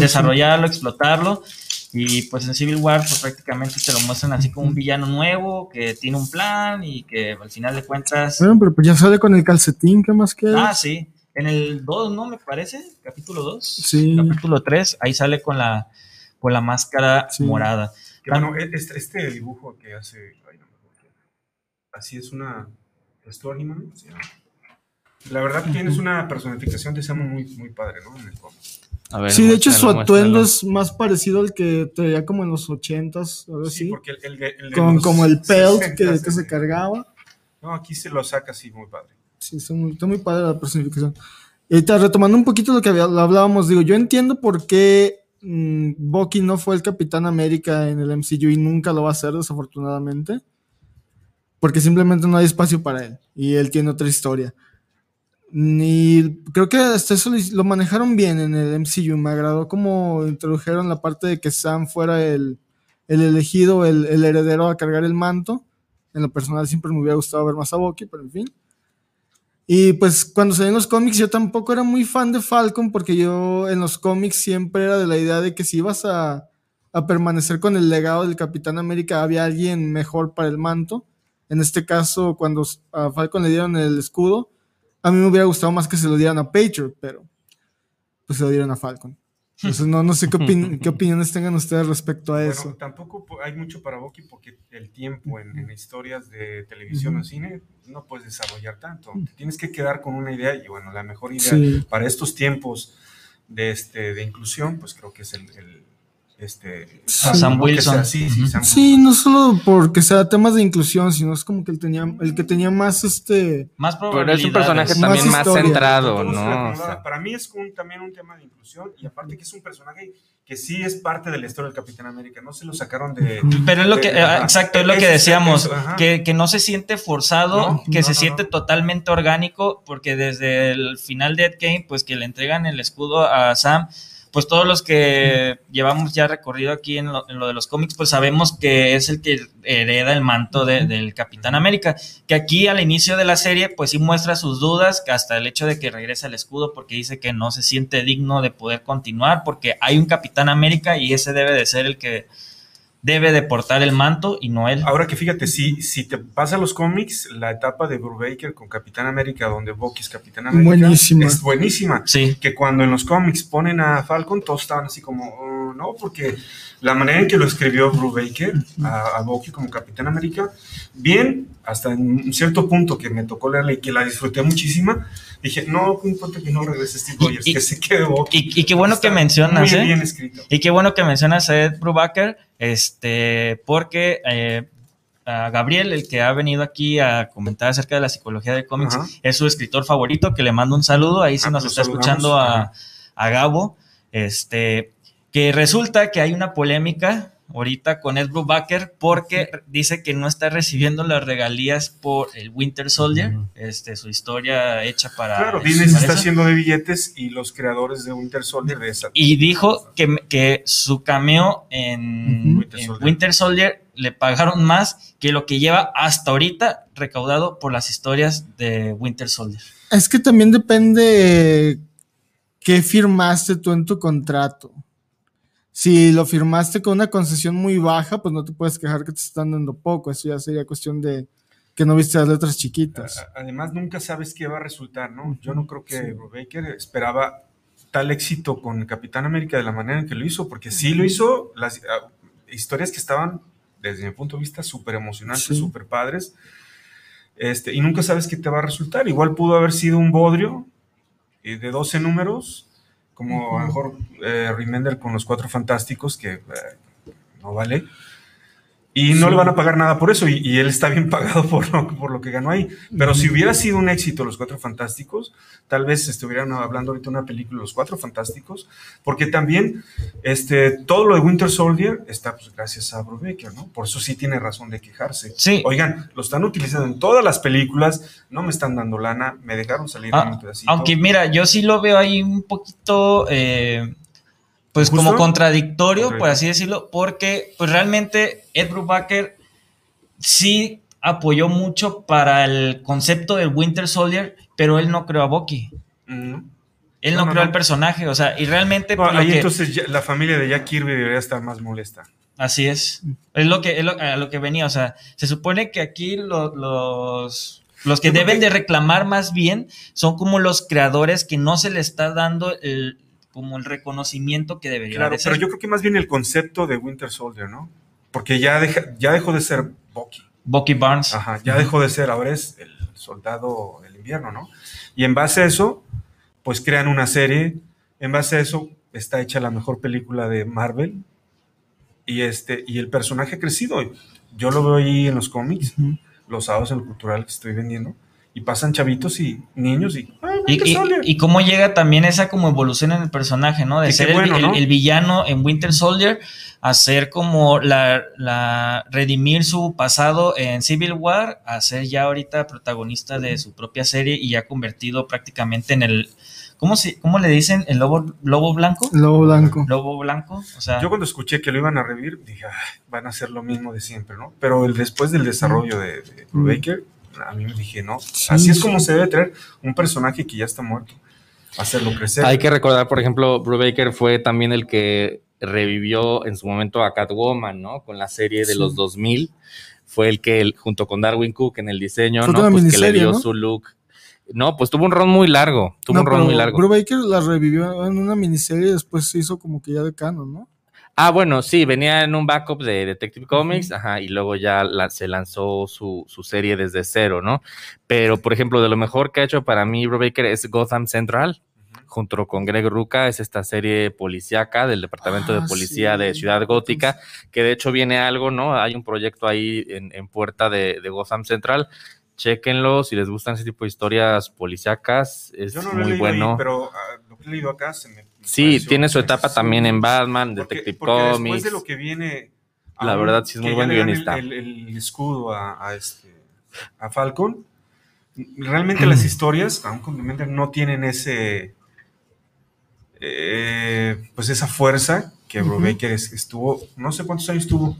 Desarrollarlo, sí.
Y pues en Civil War pues prácticamente te lo muestran así como un villano nuevo que tiene un plan y que al final de cuentas...
Bueno, pero pues ya sale con el calcetín, ¿qué más queda?
Ah, sí. En el 2, ¿no? Me parece. Capítulo 2.
Sí.
Capítulo 3. Ahí sale con la, con la máscara
Sí.
morada.
Que, bueno, este, este dibujo que hace. ay, no. Así es una. Se llama. La verdad que tienes una personificación de Samu muy, muy padre, ¿no? En el cómic.
A ver,
sí, de hecho su atuendo es más parecido al que traía como en los ochentas, algo
Sí,
así.
porque el, el de- el de
Con
los
como el pelt que,
60s,
que se cargaba.
No, aquí se lo saca así muy padre.
Sí, está muy, está muy padre la personificación. Y ahorita retomando un poquito lo que hablábamos, digo, yo entiendo por qué mm, Bucky no fue el Capitán América en el MCU y nunca lo va a hacer, desafortunadamente. Porque simplemente no hay espacio para él. Y él tiene otra historia. Ni creo que hasta eso lo manejaron bien en el MCU. Me agradó como introdujeron la parte de que Sam fuera el, el elegido, el, el heredero a cargar el manto. En lo personal siempre me hubiera gustado ver más a Bucky, pero en fin. Y pues cuando salí en los cómics yo tampoco era muy fan de Falcon porque yo en los cómics siempre era de la idea de que si ibas a, a permanecer con el legado del Capitán América había alguien mejor para el manto. En este caso, cuando a Falcon le dieron el escudo, a mí me hubiera gustado más que se lo dieran a Patriot, pero pues se lo dieron a Falcon. Entonces no, no sé qué, opin- qué opiniones tengan ustedes respecto a eso.
Bueno, tampoco po- hay mucho para Bucky porque el tiempo en, en historias de televisión o cine no puedes desarrollar tanto. Te tienes que quedar con una idea y bueno, la mejor idea
Sí.
para estos tiempos de, este, de inclusión, pues creo que es el... el, este,
Sí.
Sam Wilson.
sea sí,
Ujú.
Sam
Sí,
Wilson.
no solo porque sea temas de inclusión, sino es como que él tenía, el que tenía más este
Más
Pero es un personaje
Más
también más centrado, ¿no? O
acomodaba.
sea,
para mí es un- también un tema de inclusión y aparte que es un personaje que sí es parte de la historia del Capitán América, no se lo sacaron de...
Pero es lo que,
de- ajá.
exacto, es lo que decíamos, que, que no se siente forzado,
No,
que
no,
se
no,
siente
no.
totalmente orgánico, porque desde el final de Endgame, pues que le entregan el escudo a Sam, pues todos los que llevamos ya recorrido aquí en lo, en lo de los cómics, pues sabemos que es el que hereda el manto de- del Capitán América, que aquí al inicio de la serie, pues sí muestra sus dudas, que hasta el hecho de que regresa el escudo, porque dice que no se siente digno de poder continuar, porque hay un Capitán América y ese debe de ser el que debe de portar el manto y no él.
Ahora que fíjate, si, si te pasa los cómics, la etapa de Brubaker con Capitán América, donde Bucky es Capitán América,
Buenísima.
es buenísima.
Sí.
Que cuando en los cómics ponen a Falcon, todos estaban así como, "Oh, no, porque la manera en que lo escribió Brubaker a, a Bucky como Capitán América, bien, hasta en un cierto punto que me tocó leerla y que la disfruté muchísima, dije, no, no importa que no regrese Steve Rogers,
Y-
que se quede Bucky.
Y, y qué bueno que mencionas,
Muy
¿eh?
bien escrito.
Y qué bueno que mencionas a Ed Brubaker, este, porque eh, a Gabriel, el que ha venido aquí a comentar acerca de la psicología del cómics,
Ajá.
es su escritor favorito, que le mando un saludo, ahí si
Ah,
nos
pues
está escuchando a, a Gabo, este, que resulta que hay una polémica ahorita con Ed Brubaker porque dice que no está recibiendo las regalías por el Winter Soldier, este, su historia hecha para...
Claro, Disney se está haciendo de billetes y los creadores de Winter Soldier de esa.
Y dijo que, que su cameo en,
Ujú.
Winter
en
Soldier.
Winter Soldier le pagaron más que lo que lleva hasta ahorita recaudado por las historias de Winter Soldier.
Es que también depende qué firmaste tú en tu contrato. Si lo firmaste con una concesión muy baja, pues no te puedes quejar que te están dando poco. Eso ya sería cuestión de que no viste las letras chiquitas.
Además, nunca sabes qué va a resultar, ¿no? Yo no creo que
Sí.
Brubaker esperaba tal éxito con Capitán América de la manera en que lo hizo, porque sí lo hizo, las ah, historias que estaban, desde mi punto de vista, súper emocionantes,
Sí.
súper padres, este, y nunca sabes qué te va a resultar. Igual pudo haber sido un bodrio eh, de 12 números, como a lo mejor eh, Remender con los Cuatro Fantásticos, que eh, no vale. Y no
Sí.
le van a pagar nada por eso, y, y él está bien [laughs] pagado por lo, por lo que ganó ahí. Pero si hubiera sido un éxito Los Cuatro Fantásticos, tal vez estuvieran hablando ahorita de una película Los Cuatro Fantásticos, porque también este, todo lo de Winter Soldier está pues, gracias a Brubaker, ¿no? Por eso sí tiene razón de quejarse.
Sí.
Oigan, lo están utilizando en todas las películas, no me están dando lana, me dejaron salir
Ah,
en un pedacito.
Aunque mira, yo sí lo veo ahí un poquito, eh, pues
¿Justo?
como contradictorio, por así decirlo, porque pues realmente Ed Brubaker sí apoyó mucho para el concepto del Winter Soldier, pero él no creó a Bucky.
Mm.
Él
No,
no,
no,
creó
no.
al personaje, o sea, y realmente lo
ahí
que-
entonces ya- la familia de Jack Kirby debería estar más molesta.
Así es. Es lo que, es lo- a lo que venía. O sea, se supone que aquí lo- los, los que deben de reclamar más bien son como los creadores que no se le está dando el, como el reconocimiento que debería
Claro,
de ser.
pero yo creo que más bien el concepto de Winter Soldier, ¿no? Porque ya, deja, ya dejó de ser Bucky.
Bucky Barnes.
Ajá, ya dejó de ser, ahora es el soldado del invierno, ¿no? Y en base a eso, pues crean una serie. En base a eso, está hecha la mejor película de Marvel. Y, este, y el personaje ha crecido. Yo lo veo ahí en los cómics, los sábados en el cultural que estoy vendiendo. Y pasan chavitos y niños y... "Ay,
Y,
Winter
y-
Soldier".
y cómo llega también esa como evolución en el personaje, ¿no? De
Y
ser el,
bueno,
el-
¿no?
el villano en Winter Soldier a ser como la, la redimir su pasado en Civil War, a ser ya ahorita protagonista de su propia serie y ya convertido prácticamente en el ¿cómo se cómo le dicen? el lobo lobo blanco?
Lobo blanco.
Lobo blanco, o sea,
Yo cuando escuché que lo iban a revivir, dije, "Ay, van a hacer lo mismo de siempre, ¿no? Pero el, después del desarrollo de, de Brubaker, a mí me dije, no, así es como se debe traer un personaje que ya está muerto, hacerlo crecer.
Hay que recordar, por ejemplo, Brubaker fue también el que revivió en su momento a Catwoman, ¿no? Con la serie de
Sí.
los 2000. Fue el que, él, junto con Darwin Cook en el diseño,
Fue
¿no? Pues que le dio
¿no?
su look. No, pues tuvo un rol muy largo. Tuvo
No,
un rol
pero
muy largo.
Brubaker la revivió en una miniserie y después se hizo como que ya de canon, ¿no?
Ah, bueno, sí, venía en un backup de Detective Comics, ajá, y luego ya la- se lanzó su, su serie desde cero, ¿no? Pero, por ejemplo, de lo mejor que ha hecho para mí Brubaker es Gotham Central, junto con Greg Ruca, es esta serie policíaca del Departamento
Ah,
de Policía
sí.
de Ciudad Gótica, que de hecho viene algo, ¿no? Hay un proyecto ahí en, en puerta de, de Gotham Central. Chéquenlo, si les gustan ese tipo de historias policíacas, es
Yo no lo he
muy
leído ahí,
bueno.
pero ah, lo que he leído acá se me...
sí, tiene su etapa también en Batman,
porque-
Detective
porque
Comics.
Después de lo que viene...
La
aún
verdad, sí es muy buen guionista.
El, el- el escudo a, a este, a Falcon. Realmente las [clears throat] historias, aún con no tienen ese... eh, pues esa fuerza que
Ujú.
Brubaker es- estuvo, no sé cuántos años tuvo,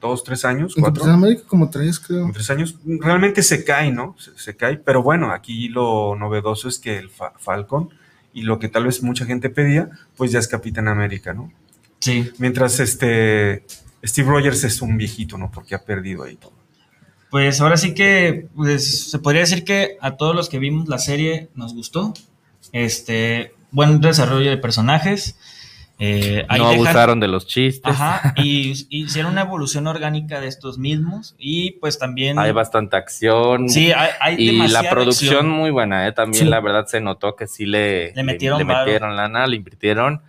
dos, tres años,
En
cuatro.
Capitán América como tres, creo.
en tres años, realmente se cae, ¿no? Se, se cae, pero bueno, aquí lo novedoso es que el Fa- Falcon y lo que tal vez mucha gente pedía, pues ya es Capitán América, ¿no?
sí.
Mientras este Steve Rogers es un viejito, ¿no? Porque ha perdido ahí todo.
Pues ahora sí que pues, se podría decir que a todos los que vimos la serie nos gustó. Este, buen desarrollo de personajes. Eh, ahí
no
dejan-
abusaron de los chistes.
Ajá, y [laughs] y hicieron una evolución orgánica de estos mismos. Y pues también.
Hay bastante acción.
Sí, hay, hay
y la producción
acción.
muy buena, ¿eh? También
Sí.
la verdad se notó que sí le,
Le metieron
le,
varo.
metieron lana, le invirtieron.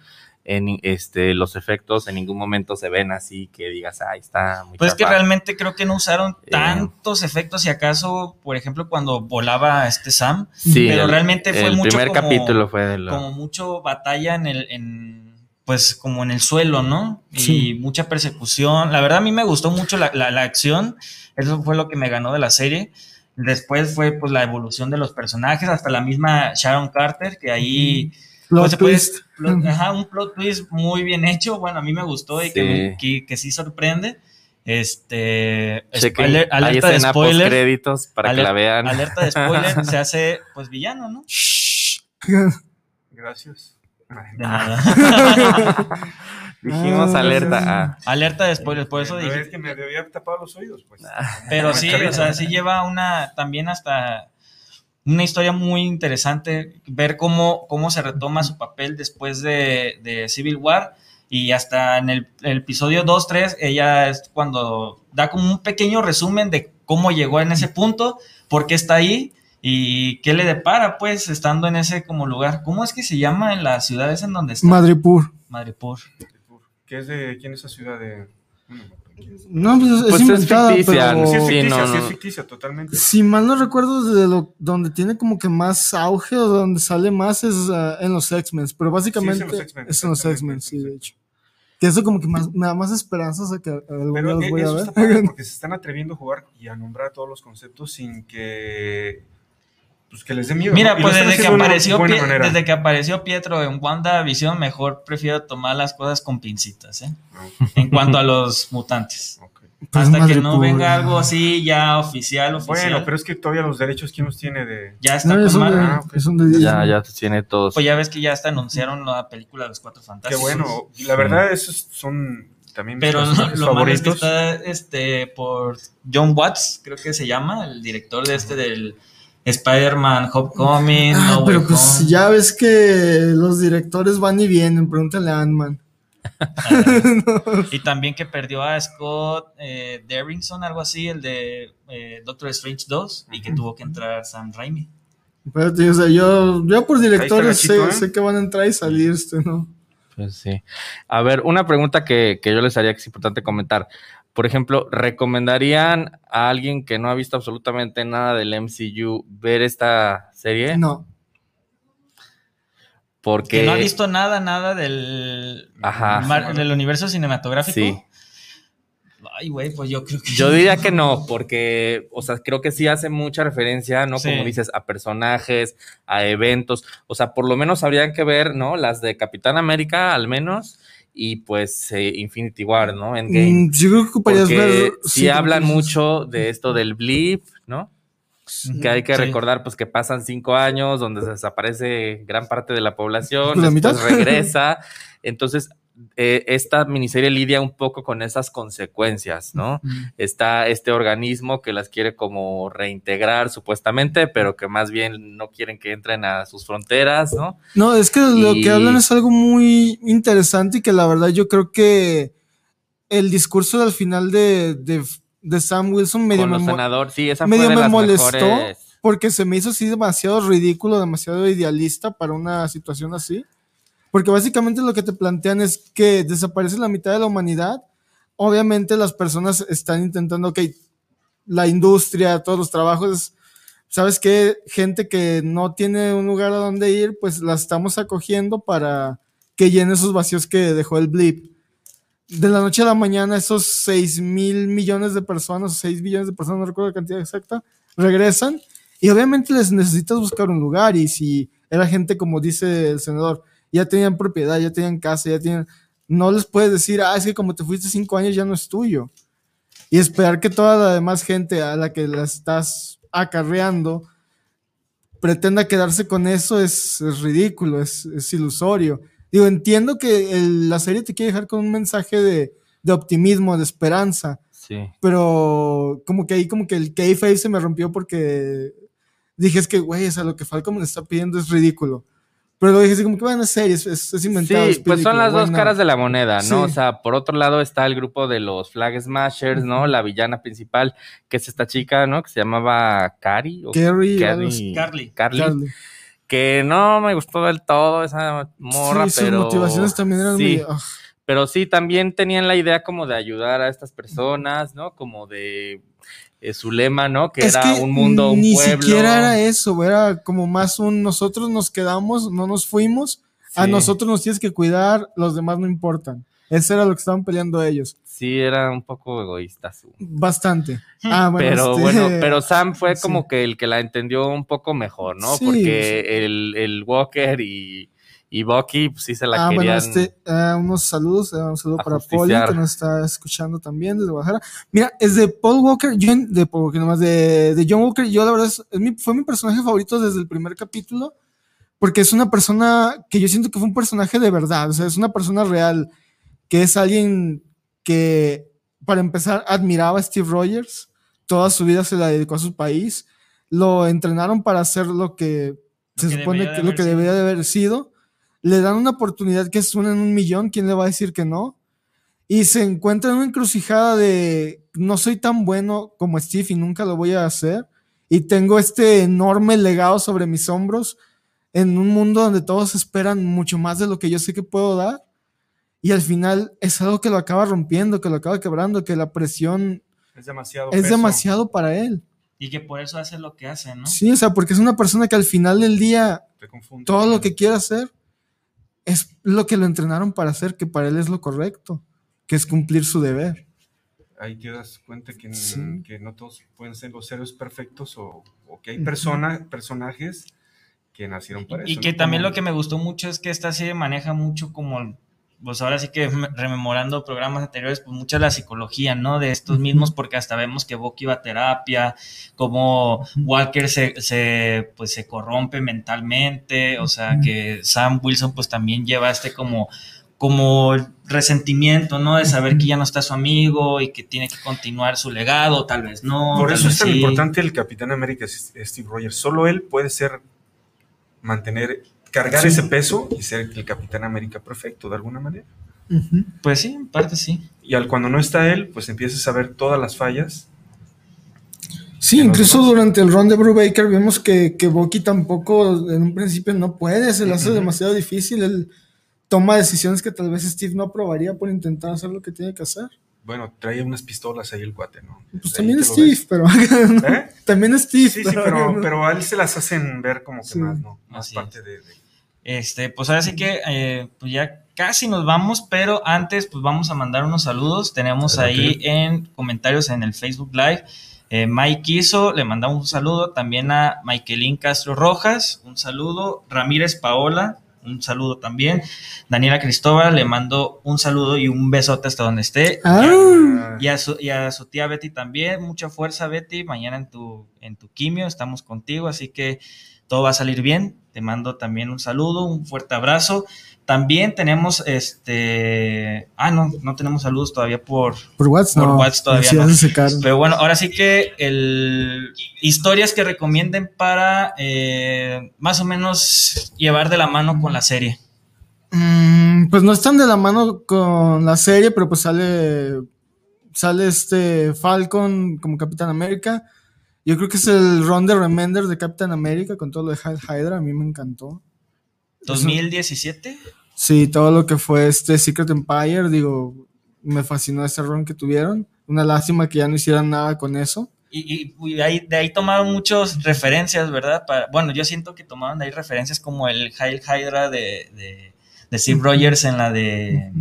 En este, los efectos en ningún momento se ven así que digas, ay, está muy
Pues que
chafa".
realmente creo que no usaron
Eh.
tantos efectos, si acaso, por ejemplo, cuando volaba este Sam,
Sí,
pero
el-
realmente fue
el
mucho
primer
como-
capítulo fue de lo-
como mucho batalla en el, en, pues como en el suelo, ¿no? Y mucha persecución. La verdad a mí me gustó mucho la, la- la acción, eso fue lo que me ganó de la serie. Después fue pues la evolución de los personajes, hasta la misma Sharon Carter, que ahí
Plot
pues, se puede-
twist.
plot- ajá, un plot twist muy bien hecho, bueno, a mí me gustó y que,
Sí.
que, que sí sorprende. Este, spoiler-
hay
alerta de spoiler,
créditos para que la vean.
alerta de spoiler, [laughs] se hace pues villano, ¿no?
Gracias.
De nada. [laughs]
Dijimos
Ah,
alerta.
sí.
ah.
Alerta de spoiler, por eso
No,
dije.
es que me debía tapado los oídos, pues. [laughs]
Pero sí, o sea, sí lleva una, también hasta una historia muy interesante, ver cómo, cómo se retoma su papel después de, de Civil War y hasta en el, el episodio 2, 3, ella es cuando da como un pequeño resumen de cómo llegó en ese punto, por qué está ahí y qué le depara, pues, estando en ese como lugar. ¿Cómo es que se llama en las ciudades en donde está?
Madripur.
Madripoor.
¿Qué es de quién es esa ciudad de.?
No, pues es,
Pues es
inventada,
ficticia,
pero...
Sí, es
Sí,
ficticia,
no,
sí es
no.
ficticia, totalmente.
Si mal no recuerdo, de lo, donde tiene como que más auge o donde sale más es ah, en los X-Men, pero básicamente
Sí, es en los X-Men,
es en los
exactamente,
X-Men, sí, de hecho. Que eso como que más, me da más esperanzas a que algún día
Pero
los
e-
voy a ver.
porque [laughs] se están atreviendo a jugar y a nombrar todos los conceptos sin que. Pues que les dé miedo.
Mira,
¿no?
Pues desde que, apareció desde que apareció Pietro en WandaVision, mejor prefiero tomar las cosas con pincitas, ¿eh? En cuanto a los mutantes.
ok.
Pues
Hasta que no venga algo así ya oficial, oficial.
Bueno, pero es que todavía los derechos, ¿quién los tiene de.?
ya está
No,
con
es un de.
Ah, ok.
es un de
Ya, ya tiene todos.
Pues ya ves que ya hasta anunciaron la película de los Cuatro
Qué
Fantásticos.
bueno. Y la verdad, esos son también mis
Pero lo,
personajes
lo malo es que está este, por John Watts, creo que se llama, el director de este del Spider-Man Homecoming.
Ah,
No Way
pero pues
Home.
ya ves que los directores van y vienen, pregúntale a Ant-Man. [laughs]
Y también que perdió a Scott eh, Derrickson, algo así, el de eh, Doctor Strange 2, y que tuvo que entrar Sam Raimi.
Pero, tío, o sea, yo, yo por directores sé,
¿eh?
sé que van a entrar y salir, este, ¿no?
Pues sí. A ver, una pregunta que, que yo les haría que es importante comentar. Por ejemplo, ¿recomendarían a alguien que no ha visto absolutamente nada del MCU ver esta serie?
No.
Porque
Que no ha visto nada, nada del,
Ajá.
mar- del universo cinematográfico.
Sí.
Ay, güey, pues yo creo que.
Yo diría que no, porque, o sea, creo que sí hace mucha referencia, ¿no?
Sí.
Como dices, a personajes, a eventos. O sea, por lo menos habrían que ver, ¿no? Las de Capitán América, al menos, y pues eh, Infinity War, ¿no? Endgame.
Mm, yo creo que ocuparías
Porque
ver.
sí, hablan mucho de esto del blip, ¿no? Que hay que
Sí.
recordar, pues, que pasan cinco años donde se desaparece gran parte de la población,
la
después
mitad.
regresa. Entonces, eh, esta miniserie lidia un poco con esas consecuencias, ¿no? Está este organismo que las quiere como reintegrar supuestamente, pero que más bien no quieren que entren a sus fronteras, ¿no?
No, es que lo que hablan es algo muy interesante y que la verdad yo creo que el discurso del final de, de, de Sam Wilson medio me,
senadores, sí, esa
medio me molestó
mejores.
porque se me hizo así demasiado ridículo, demasiado idealista para una situación así. Porque básicamente lo que te plantean es que desaparece la mitad de la humanidad. Obviamente las personas están intentando, ok, la industria, todos los trabajos, ¿sabes qué? Gente que no tiene un lugar a donde ir, pues la estamos acogiendo para que llene esos vacíos que dejó el blip. De la noche a la mañana, esos 6 mil millones de personas, 6 billones de personas, no recuerdo la cantidad exacta, regresan y obviamente les necesitas buscar un lugar y si era gente como dice el senador, ya tenían propiedad, ya tenían casa, ya tienen, no les puedes decir, ah, es que como te fuiste cinco años ya no es tuyo. Y esperar que toda la demás gente a la que la estás acarreando pretenda quedarse con eso es, es ridículo, es, es ilusorio. Digo, entiendo que el- la serie te quiere dejar con un mensaje de, de optimismo, de esperanza,
Sí.
pero como que ahí como que el kayfabe se me rompió porque dije es que, güey, o sea, lo que Falcon me está pidiendo es ridículo. Pero lo dije así como que, bueno, es serio, es, es, es inventado.
Sí,
es
pues son las dos caras de la moneda, ¿no?
Sí.
O sea, por otro lado está el grupo de los Flag Smashers, ¿no? La villana principal, que es esta chica, ¿no? Que se llamaba Cari. o
Carrie.
Carly.
Carly,
Carly.
que no me gustó del todo esa morra,
sí, sus
pero...
motivaciones también eran
sí,
medio- ah.
pero sí, también tenían la idea como de ayudar a estas personas, ¿no? Como de eh, su lema, ¿no? Que
es
era
que
un mundo, un
ni
pueblo.
siquiera era eso, era como más un nosotros nos quedamos, no nos fuimos, a nosotros nos tienes que cuidar, los demás no importan. Eso era lo que estaban peleando ellos.
Sí, era un poco egoísta su...
Bastante. Ah, bueno,
pero
este,
bueno, [laughs] pero Sam fue
sí.
como que el que la entendió un poco mejor, ¿no?
Sí,
Porque el, el Walker y, y Bucky pues, sí se la
Ah, bueno,
querían.
este, ah, unos saludos, ah, un saludo para Poli, que nos está escuchando también desde Guadalajara. Mira, es de Paul Walker, yo, en- de Paul Walker, nomás, de, de John Walker, yo la verdad es, es mi- fue mi personaje favorito desde el primer capítulo, porque es una persona que yo siento que fue un personaje de verdad, o sea, es una persona real, que es alguien que, para empezar, admiraba a Steve Rogers, toda su vida se la dedicó a su país, lo entrenaron para hacer lo que se
que
supone que lo que debería de haber sido, le dan una oportunidad que es una en un millón, ¿quién le va a decir que no? Y se encuentra en una encrucijada de no soy tan bueno como Steve y nunca lo voy a hacer. Y tengo este enorme legado sobre mis hombros en un mundo donde todos esperan mucho más de lo que yo sé que puedo dar. Y al final es algo que lo acaba rompiendo, que lo acaba quebrando, que la presión
Es demasiado.
es
peso.
demasiado para él.
Y que por eso hace lo que hace, ¿no?
Sí, o sea, porque es una persona que al final del día
Te confunde.
todo lo que quiere hacer es lo que lo entrenaron para hacer, que para él es lo correcto, que es cumplir su deber.
Ahí te das cuenta que,
Sí.
que no todos pueden ser los héroes perfectos o, o que hay persona, personajes que nacieron para
Y
eso.
que
¿no?
también lo que me gustó mucho es que esta serie maneja mucho como, pues ahora sí que me- rememorando programas anteriores, pues mucha la psicología, ¿no? De estos mismos, porque hasta vemos que Bucky va a terapia, como Walker se, se, pues se corrompe mentalmente, o sea, que Sam Wilson pues también lleva este como como resentimiento, ¿no? De saber que ya no está su amigo y que tiene que continuar su legado, tal vez no.
Por eso es tan
sí.
importante el Capitán América Steve Rogers. Solo él puede ser, mantener, cargar
Sí.
ese peso y ser el Capitán América perfecto de alguna manera.
Pues sí, en parte sí.
Y al cuando no está él, pues empiezas a ver todas las fallas.
Sí, incluso durante el run de Brubaker vemos que, que Bucky tampoco en un principio no puede, se le hace demasiado difícil, él toma decisiones que tal vez Steve no aprobaría por intentar hacer lo que tiene que hacer.
Bueno, traía unas pistolas ahí el cuate, ¿no?
Pues
Ahí
también Steve, pero
¿Eh?
también Steve.
Sí, sí, pero, pero a él se las hacen ver como que
Sí.
más, ¿no? Más
Así
parte de, de-
Este, pues ahora sí que eh, pues ya casi nos vamos, pero antes pues vamos a mandar unos saludos. Tenemos ahí en comentarios en el Facebook Live. eh, Mike Iso, le mandamos un saludo. También a Michaelín Castro Rojas, un saludo. Ramírez Paola, un saludo también. Daniela Cristóbal, le mando un saludo y un besote hasta donde esté.
Ah,
Y a, su, y a su tía Betty también, mucha fuerza Betty, mañana en tu, en tu quimio estamos contigo, así que todo va a salir bien. Te mando también un saludo, un fuerte abrazo. También tenemos este, ah no, no tenemos saludos todavía por,
por WhatsApp
por
no.
WhatsApp todavía no. pero bueno, ahora sí que el historias que recomienden para eh, más o menos llevar de la mano con la serie.
Mm, pues no están de la mano con la serie, pero pues sale sale este Falcon como Capitán América. Yo creo que es el Ron de Remender de Capitán América con todo lo de Hydra, a mí me encantó.
2017.
Sí, todo lo que fue este Secret Empire, digo, me fascinó ese Ron que tuvieron. Una lástima que ya no hicieran nada con eso.
Y, y- y ahí, de ahí tomaron muchas referencias, ¿verdad? Para, bueno, yo siento que tomaron de ahí referencias como el Hail Hydra de, de, de Steve Rogers en la de.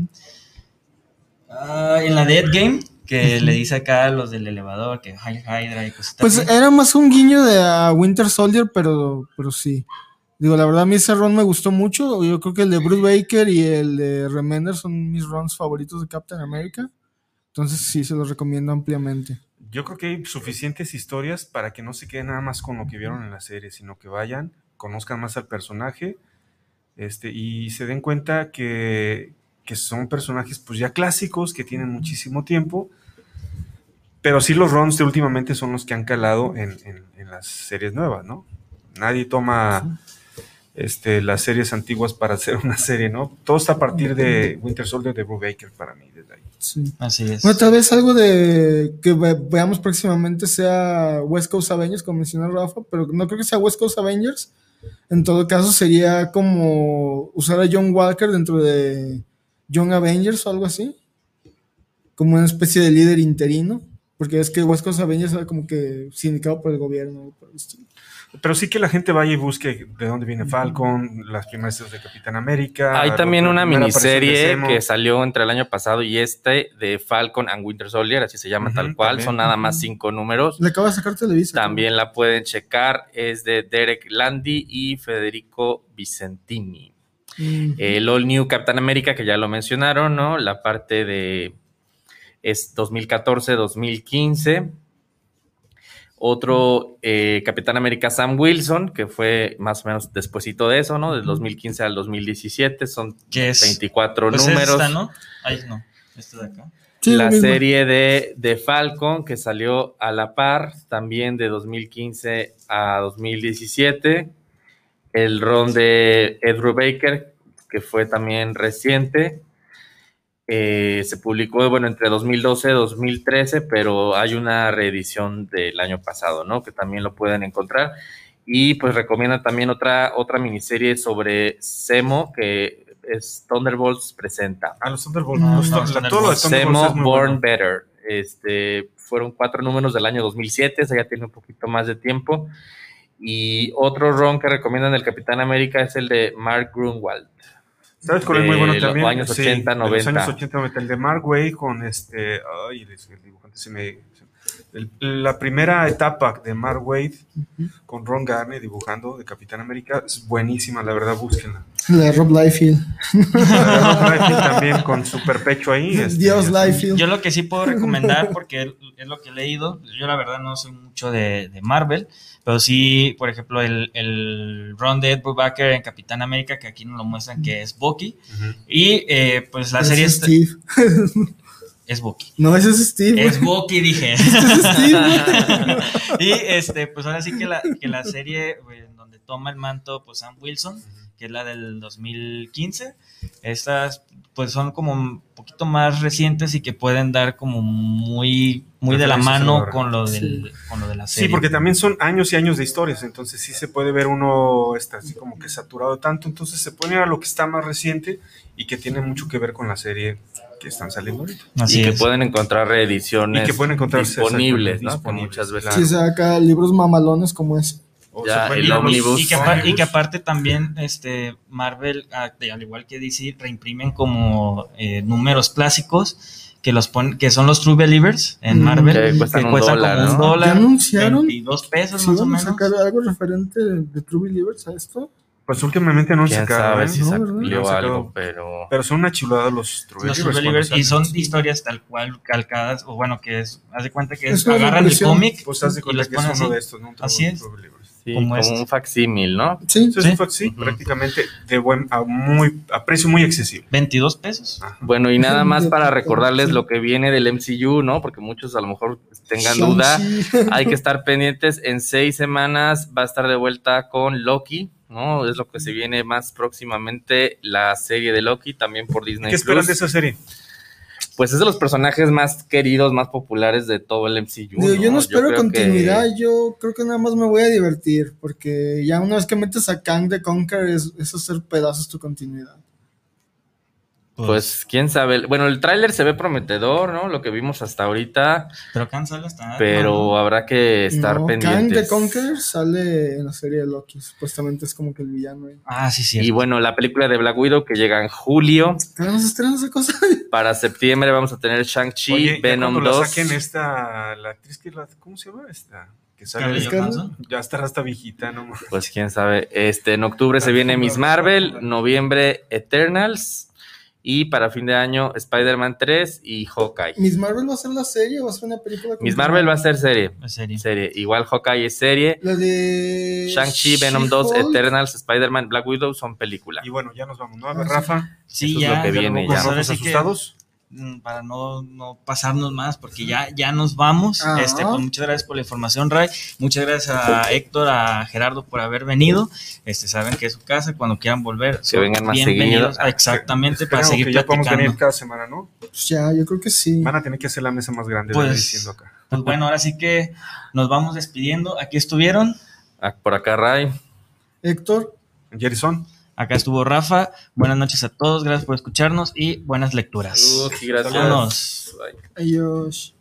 ah, en la de Ed Game, que le dice acá a los del elevador que Hydra y cositas
Pues era más un guiño de a Winter Soldier, pero, pero sí. Digo, la verdad a mí ese Ron me gustó mucho. Yo creo que el de Bruce Baker y el de Remender son mis Rons favoritos de Captain America. Entonces sí, se los recomiendo ampliamente.
Yo creo que hay suficientes historias para que no se queden nada más con lo que vieron en la serie, sino que vayan, conozcan más al personaje este, y se den cuenta que, que son personajes pues ya clásicos, que tienen muchísimo tiempo, pero sí los runs de últimamente son los que han calado en, en- en las series nuevas, ¿no? Nadie toma este, las series antiguas para hacer una serie, ¿no? Todo está a partir de Winter Soldier de Bruce Baker para mí, desde ahí.
Sí.
Así es.
Bueno, tal vez algo de que ve- veamos próximamente sea West Coast Avengers, como mencionó Rafa, pero no creo que sea West Coast Avengers. En todo caso, sería como usar a John Walker dentro de Young Avengers o algo así. Como una especie de líder interino. Porque es que West Coast Avengers era como que sindicado por el gobierno. por el.
Pero sí que la gente vaya y busque de dónde viene Falcon, las primeras series de Capitán América.
Hay también una miniserie que salió entre el año pasado y este de Falcon and Winter Soldier, así se llama tal cual,
también.
son nada más cinco números.
Le acaba de sacar Televisa.
También la pueden checar, es de Derek Landy y Federico Vicentini. El All New Captain America, que ya lo mencionaron, ¿no? La parte de es 2014-2015. Otro eh, Capitán América Sam Wilson, que fue más o menos despuesito de eso, ¿no? Del 2015 al 2017, son
Que es
24
pues es
números.
esta, ¿no? Ahí no. Esta de acá.
Sí,
la serie de, de Falcon, que salió a la par, también de 2015 a 2017. El ron de Ed Baker, que fue también reciente. Eh, se publicó, bueno, entre 2012 y 2013, pero hay una reedición del año pasado, ¿no? Que también lo pueden encontrar. Y pues recomienda también otra, otra miniserie sobre Semo, que es Thunderbolts presenta.
Ah, los Thunderbolts.
No,
los
no, los
la- todo lo de Thunderbolts
Semo Born
bueno.
Better. Este, fueron cuatro números del año 2007, ese ya tiene un poquito más de tiempo. Y otro ron que recomiendan del Capitán América es el de Mark Grunwald.
¿Sabes cuál es muy bueno
los
también?
años 80,
de los
90.
años 80, 90. El de Mark Way con este. Ay, el dibujante se me. El- la primera etapa de Mark Wade con Ron Garney dibujando de Capitán América es buenísima, la verdad, búsquenla.
La de Rob Liefeld.
La de Rob Liefeld también con super pecho ahí. [laughs] este,
Dios Liefeld.
Yo lo que sí puedo recomendar, [laughs] porque es lo que he leído, yo la verdad no soy mucho de, de Marvel, pero sí, por ejemplo, el, el run de Ed Brubaker en Capitán América, que aquí nos lo muestran que es Bucky, y eh, pues la serie
Steve. [laughs]
es Bucky.
No, ese es Steve.
Es Bucky, dije. [laughs]
Es Steve. [laughs]
y este, pues ahora sí que la, que la serie en donde toma el manto, pues Sam Wilson, que es la del 2015. Estas pues son como un poquito más recientes y que pueden dar como muy, muy de la mano con lo, del, con lo de la serie.
Sí, porque también son años y años de historias, entonces sí se puede ver uno está así como que saturado tanto, entonces se pone a lo que está más reciente y que tiene mucho que ver con la serie que están saliendo ahorita.
Así
y que pueden encontrar reediciones
Y que pueden encontrarse
disponibles, ¿no? Que
disponibles,
muchas veces.
Si saca libros mamalones como ese.
O
Ya, el.
Y que, y que aparte también este Marvel, ah, al igual que DC, reimprimen como eh, números clásicos que los ponen, que son los True Believers en Marvel,
que
que
cuestan
cuestan,
un dólar,
como un
¿no?
dólar,
¿Ya anunciaron?
22 pesos
¿Sí
más o menos.
sacar algo referente de, de True Believers a esto?
Pues últimamente no
Quién
sacado,
sabe
¿eh?
si
No,
salió algo, pero.
pero son una chulada los True Believers
y son historias tal cual calcadas, o bueno, que es, haz de cuenta que es,
Es una
agarran el cómic
Pues haz de
y
cuenta
los
que es
ponen
uno
así.
de estos, ¿no? Un
Así es.
True.
Sí,
como
como,
este.
un facsímil, ¿no?
Sí.
Sí,
sí,
Ujú.
prácticamente de buen, a, muy, a precio muy accesible.
22 pesos.
Ajá.
Bueno, y nada más para recordarles lo que viene del MCU, ¿no? Porque muchos a lo mejor tengan duda. [laughs] Hay que estar pendientes. En seis semanas va a estar de vuelta con Loki, ¿no? Es lo que se viene más próximamente, la serie de Loki, también por Disney.
¿Qué esperan
Plus.
de esa serie?
Pues es de los personajes más queridos, más populares de todo el MCU.
Digo, yo no espero
que-
continuidad, yo creo que nada más me voy a divertir, porque ya una vez que metes a Kang de Conquer es, es hacer pedazos tu continuidad.
Pues quién sabe. Bueno, el tráiler se ve prometedor, ¿no? Lo que vimos hasta ahorita,
pero cancela hasta.
pero habrá que estar
no, Kang
pendientes.
de Conquer sale en la serie de Loki, supuestamente es como que el villano. ahí.
Ah, sí, sí.
Y bueno, la película de Black Widow que llega en julio.
¿Cuándo se estrena esa cosa? [laughs]
Para septiembre vamos a tener Shang-Chi, Venom
cuando
2.
la saquen esta, la actriz que la, ¿cómo se llama esta? Que sale, ya estará hasta viejita, ¿no?
Pues quién sabe. Este, en octubre se viene Miss Marvel, noviembre Eternals y para fin de año Spider-Man 3 y Hawkeye.
¿Miss Marvel va a ser la serie o va a ser una película?
Miss? Marvel va a ser serie,
En serio.
serie. Igual Hawkeye es serie.
La de.
Shang-Chi, Venom 2,
She-Hulk.
Eternals, Spider-Man, Black Widow son película.
Y bueno, ya nos vamos, ¿no? A
Ah,
ver,
sí.
Rafa.
Sí,
Eso es
ya.
lo que
¿ya
viene
nos
ya.
vamos
que-
asustados?
mm, para no, no pasarnos más, porque ya, ya nos vamos. Este, pues muchas gracias por la información, Ray. Muchas gracias a Héctor, a Gerardo por haber venido. Este, saben que es su casa, cuando quieran volver. son
vengan más
bienvenidos.
seguido.
Exactamente, para seguir
que ya
platicando.
venir cada semana, ¿no?
Pues ya, yo creo que sí.
Van a tener que hacer la mesa más grande,
Pues-
lo diciendo acá.
Pues bueno, ahora sí que nos vamos despidiendo. Aquí estuvieron.
Ah, Por acá, Ray.
Héctor,
Jerison.
Acá estuvo Rafa. Buenas noches a todos. Gracias por escucharnos y buenas lecturas.
Saludos y gracias.
Vámonos.
Adiós.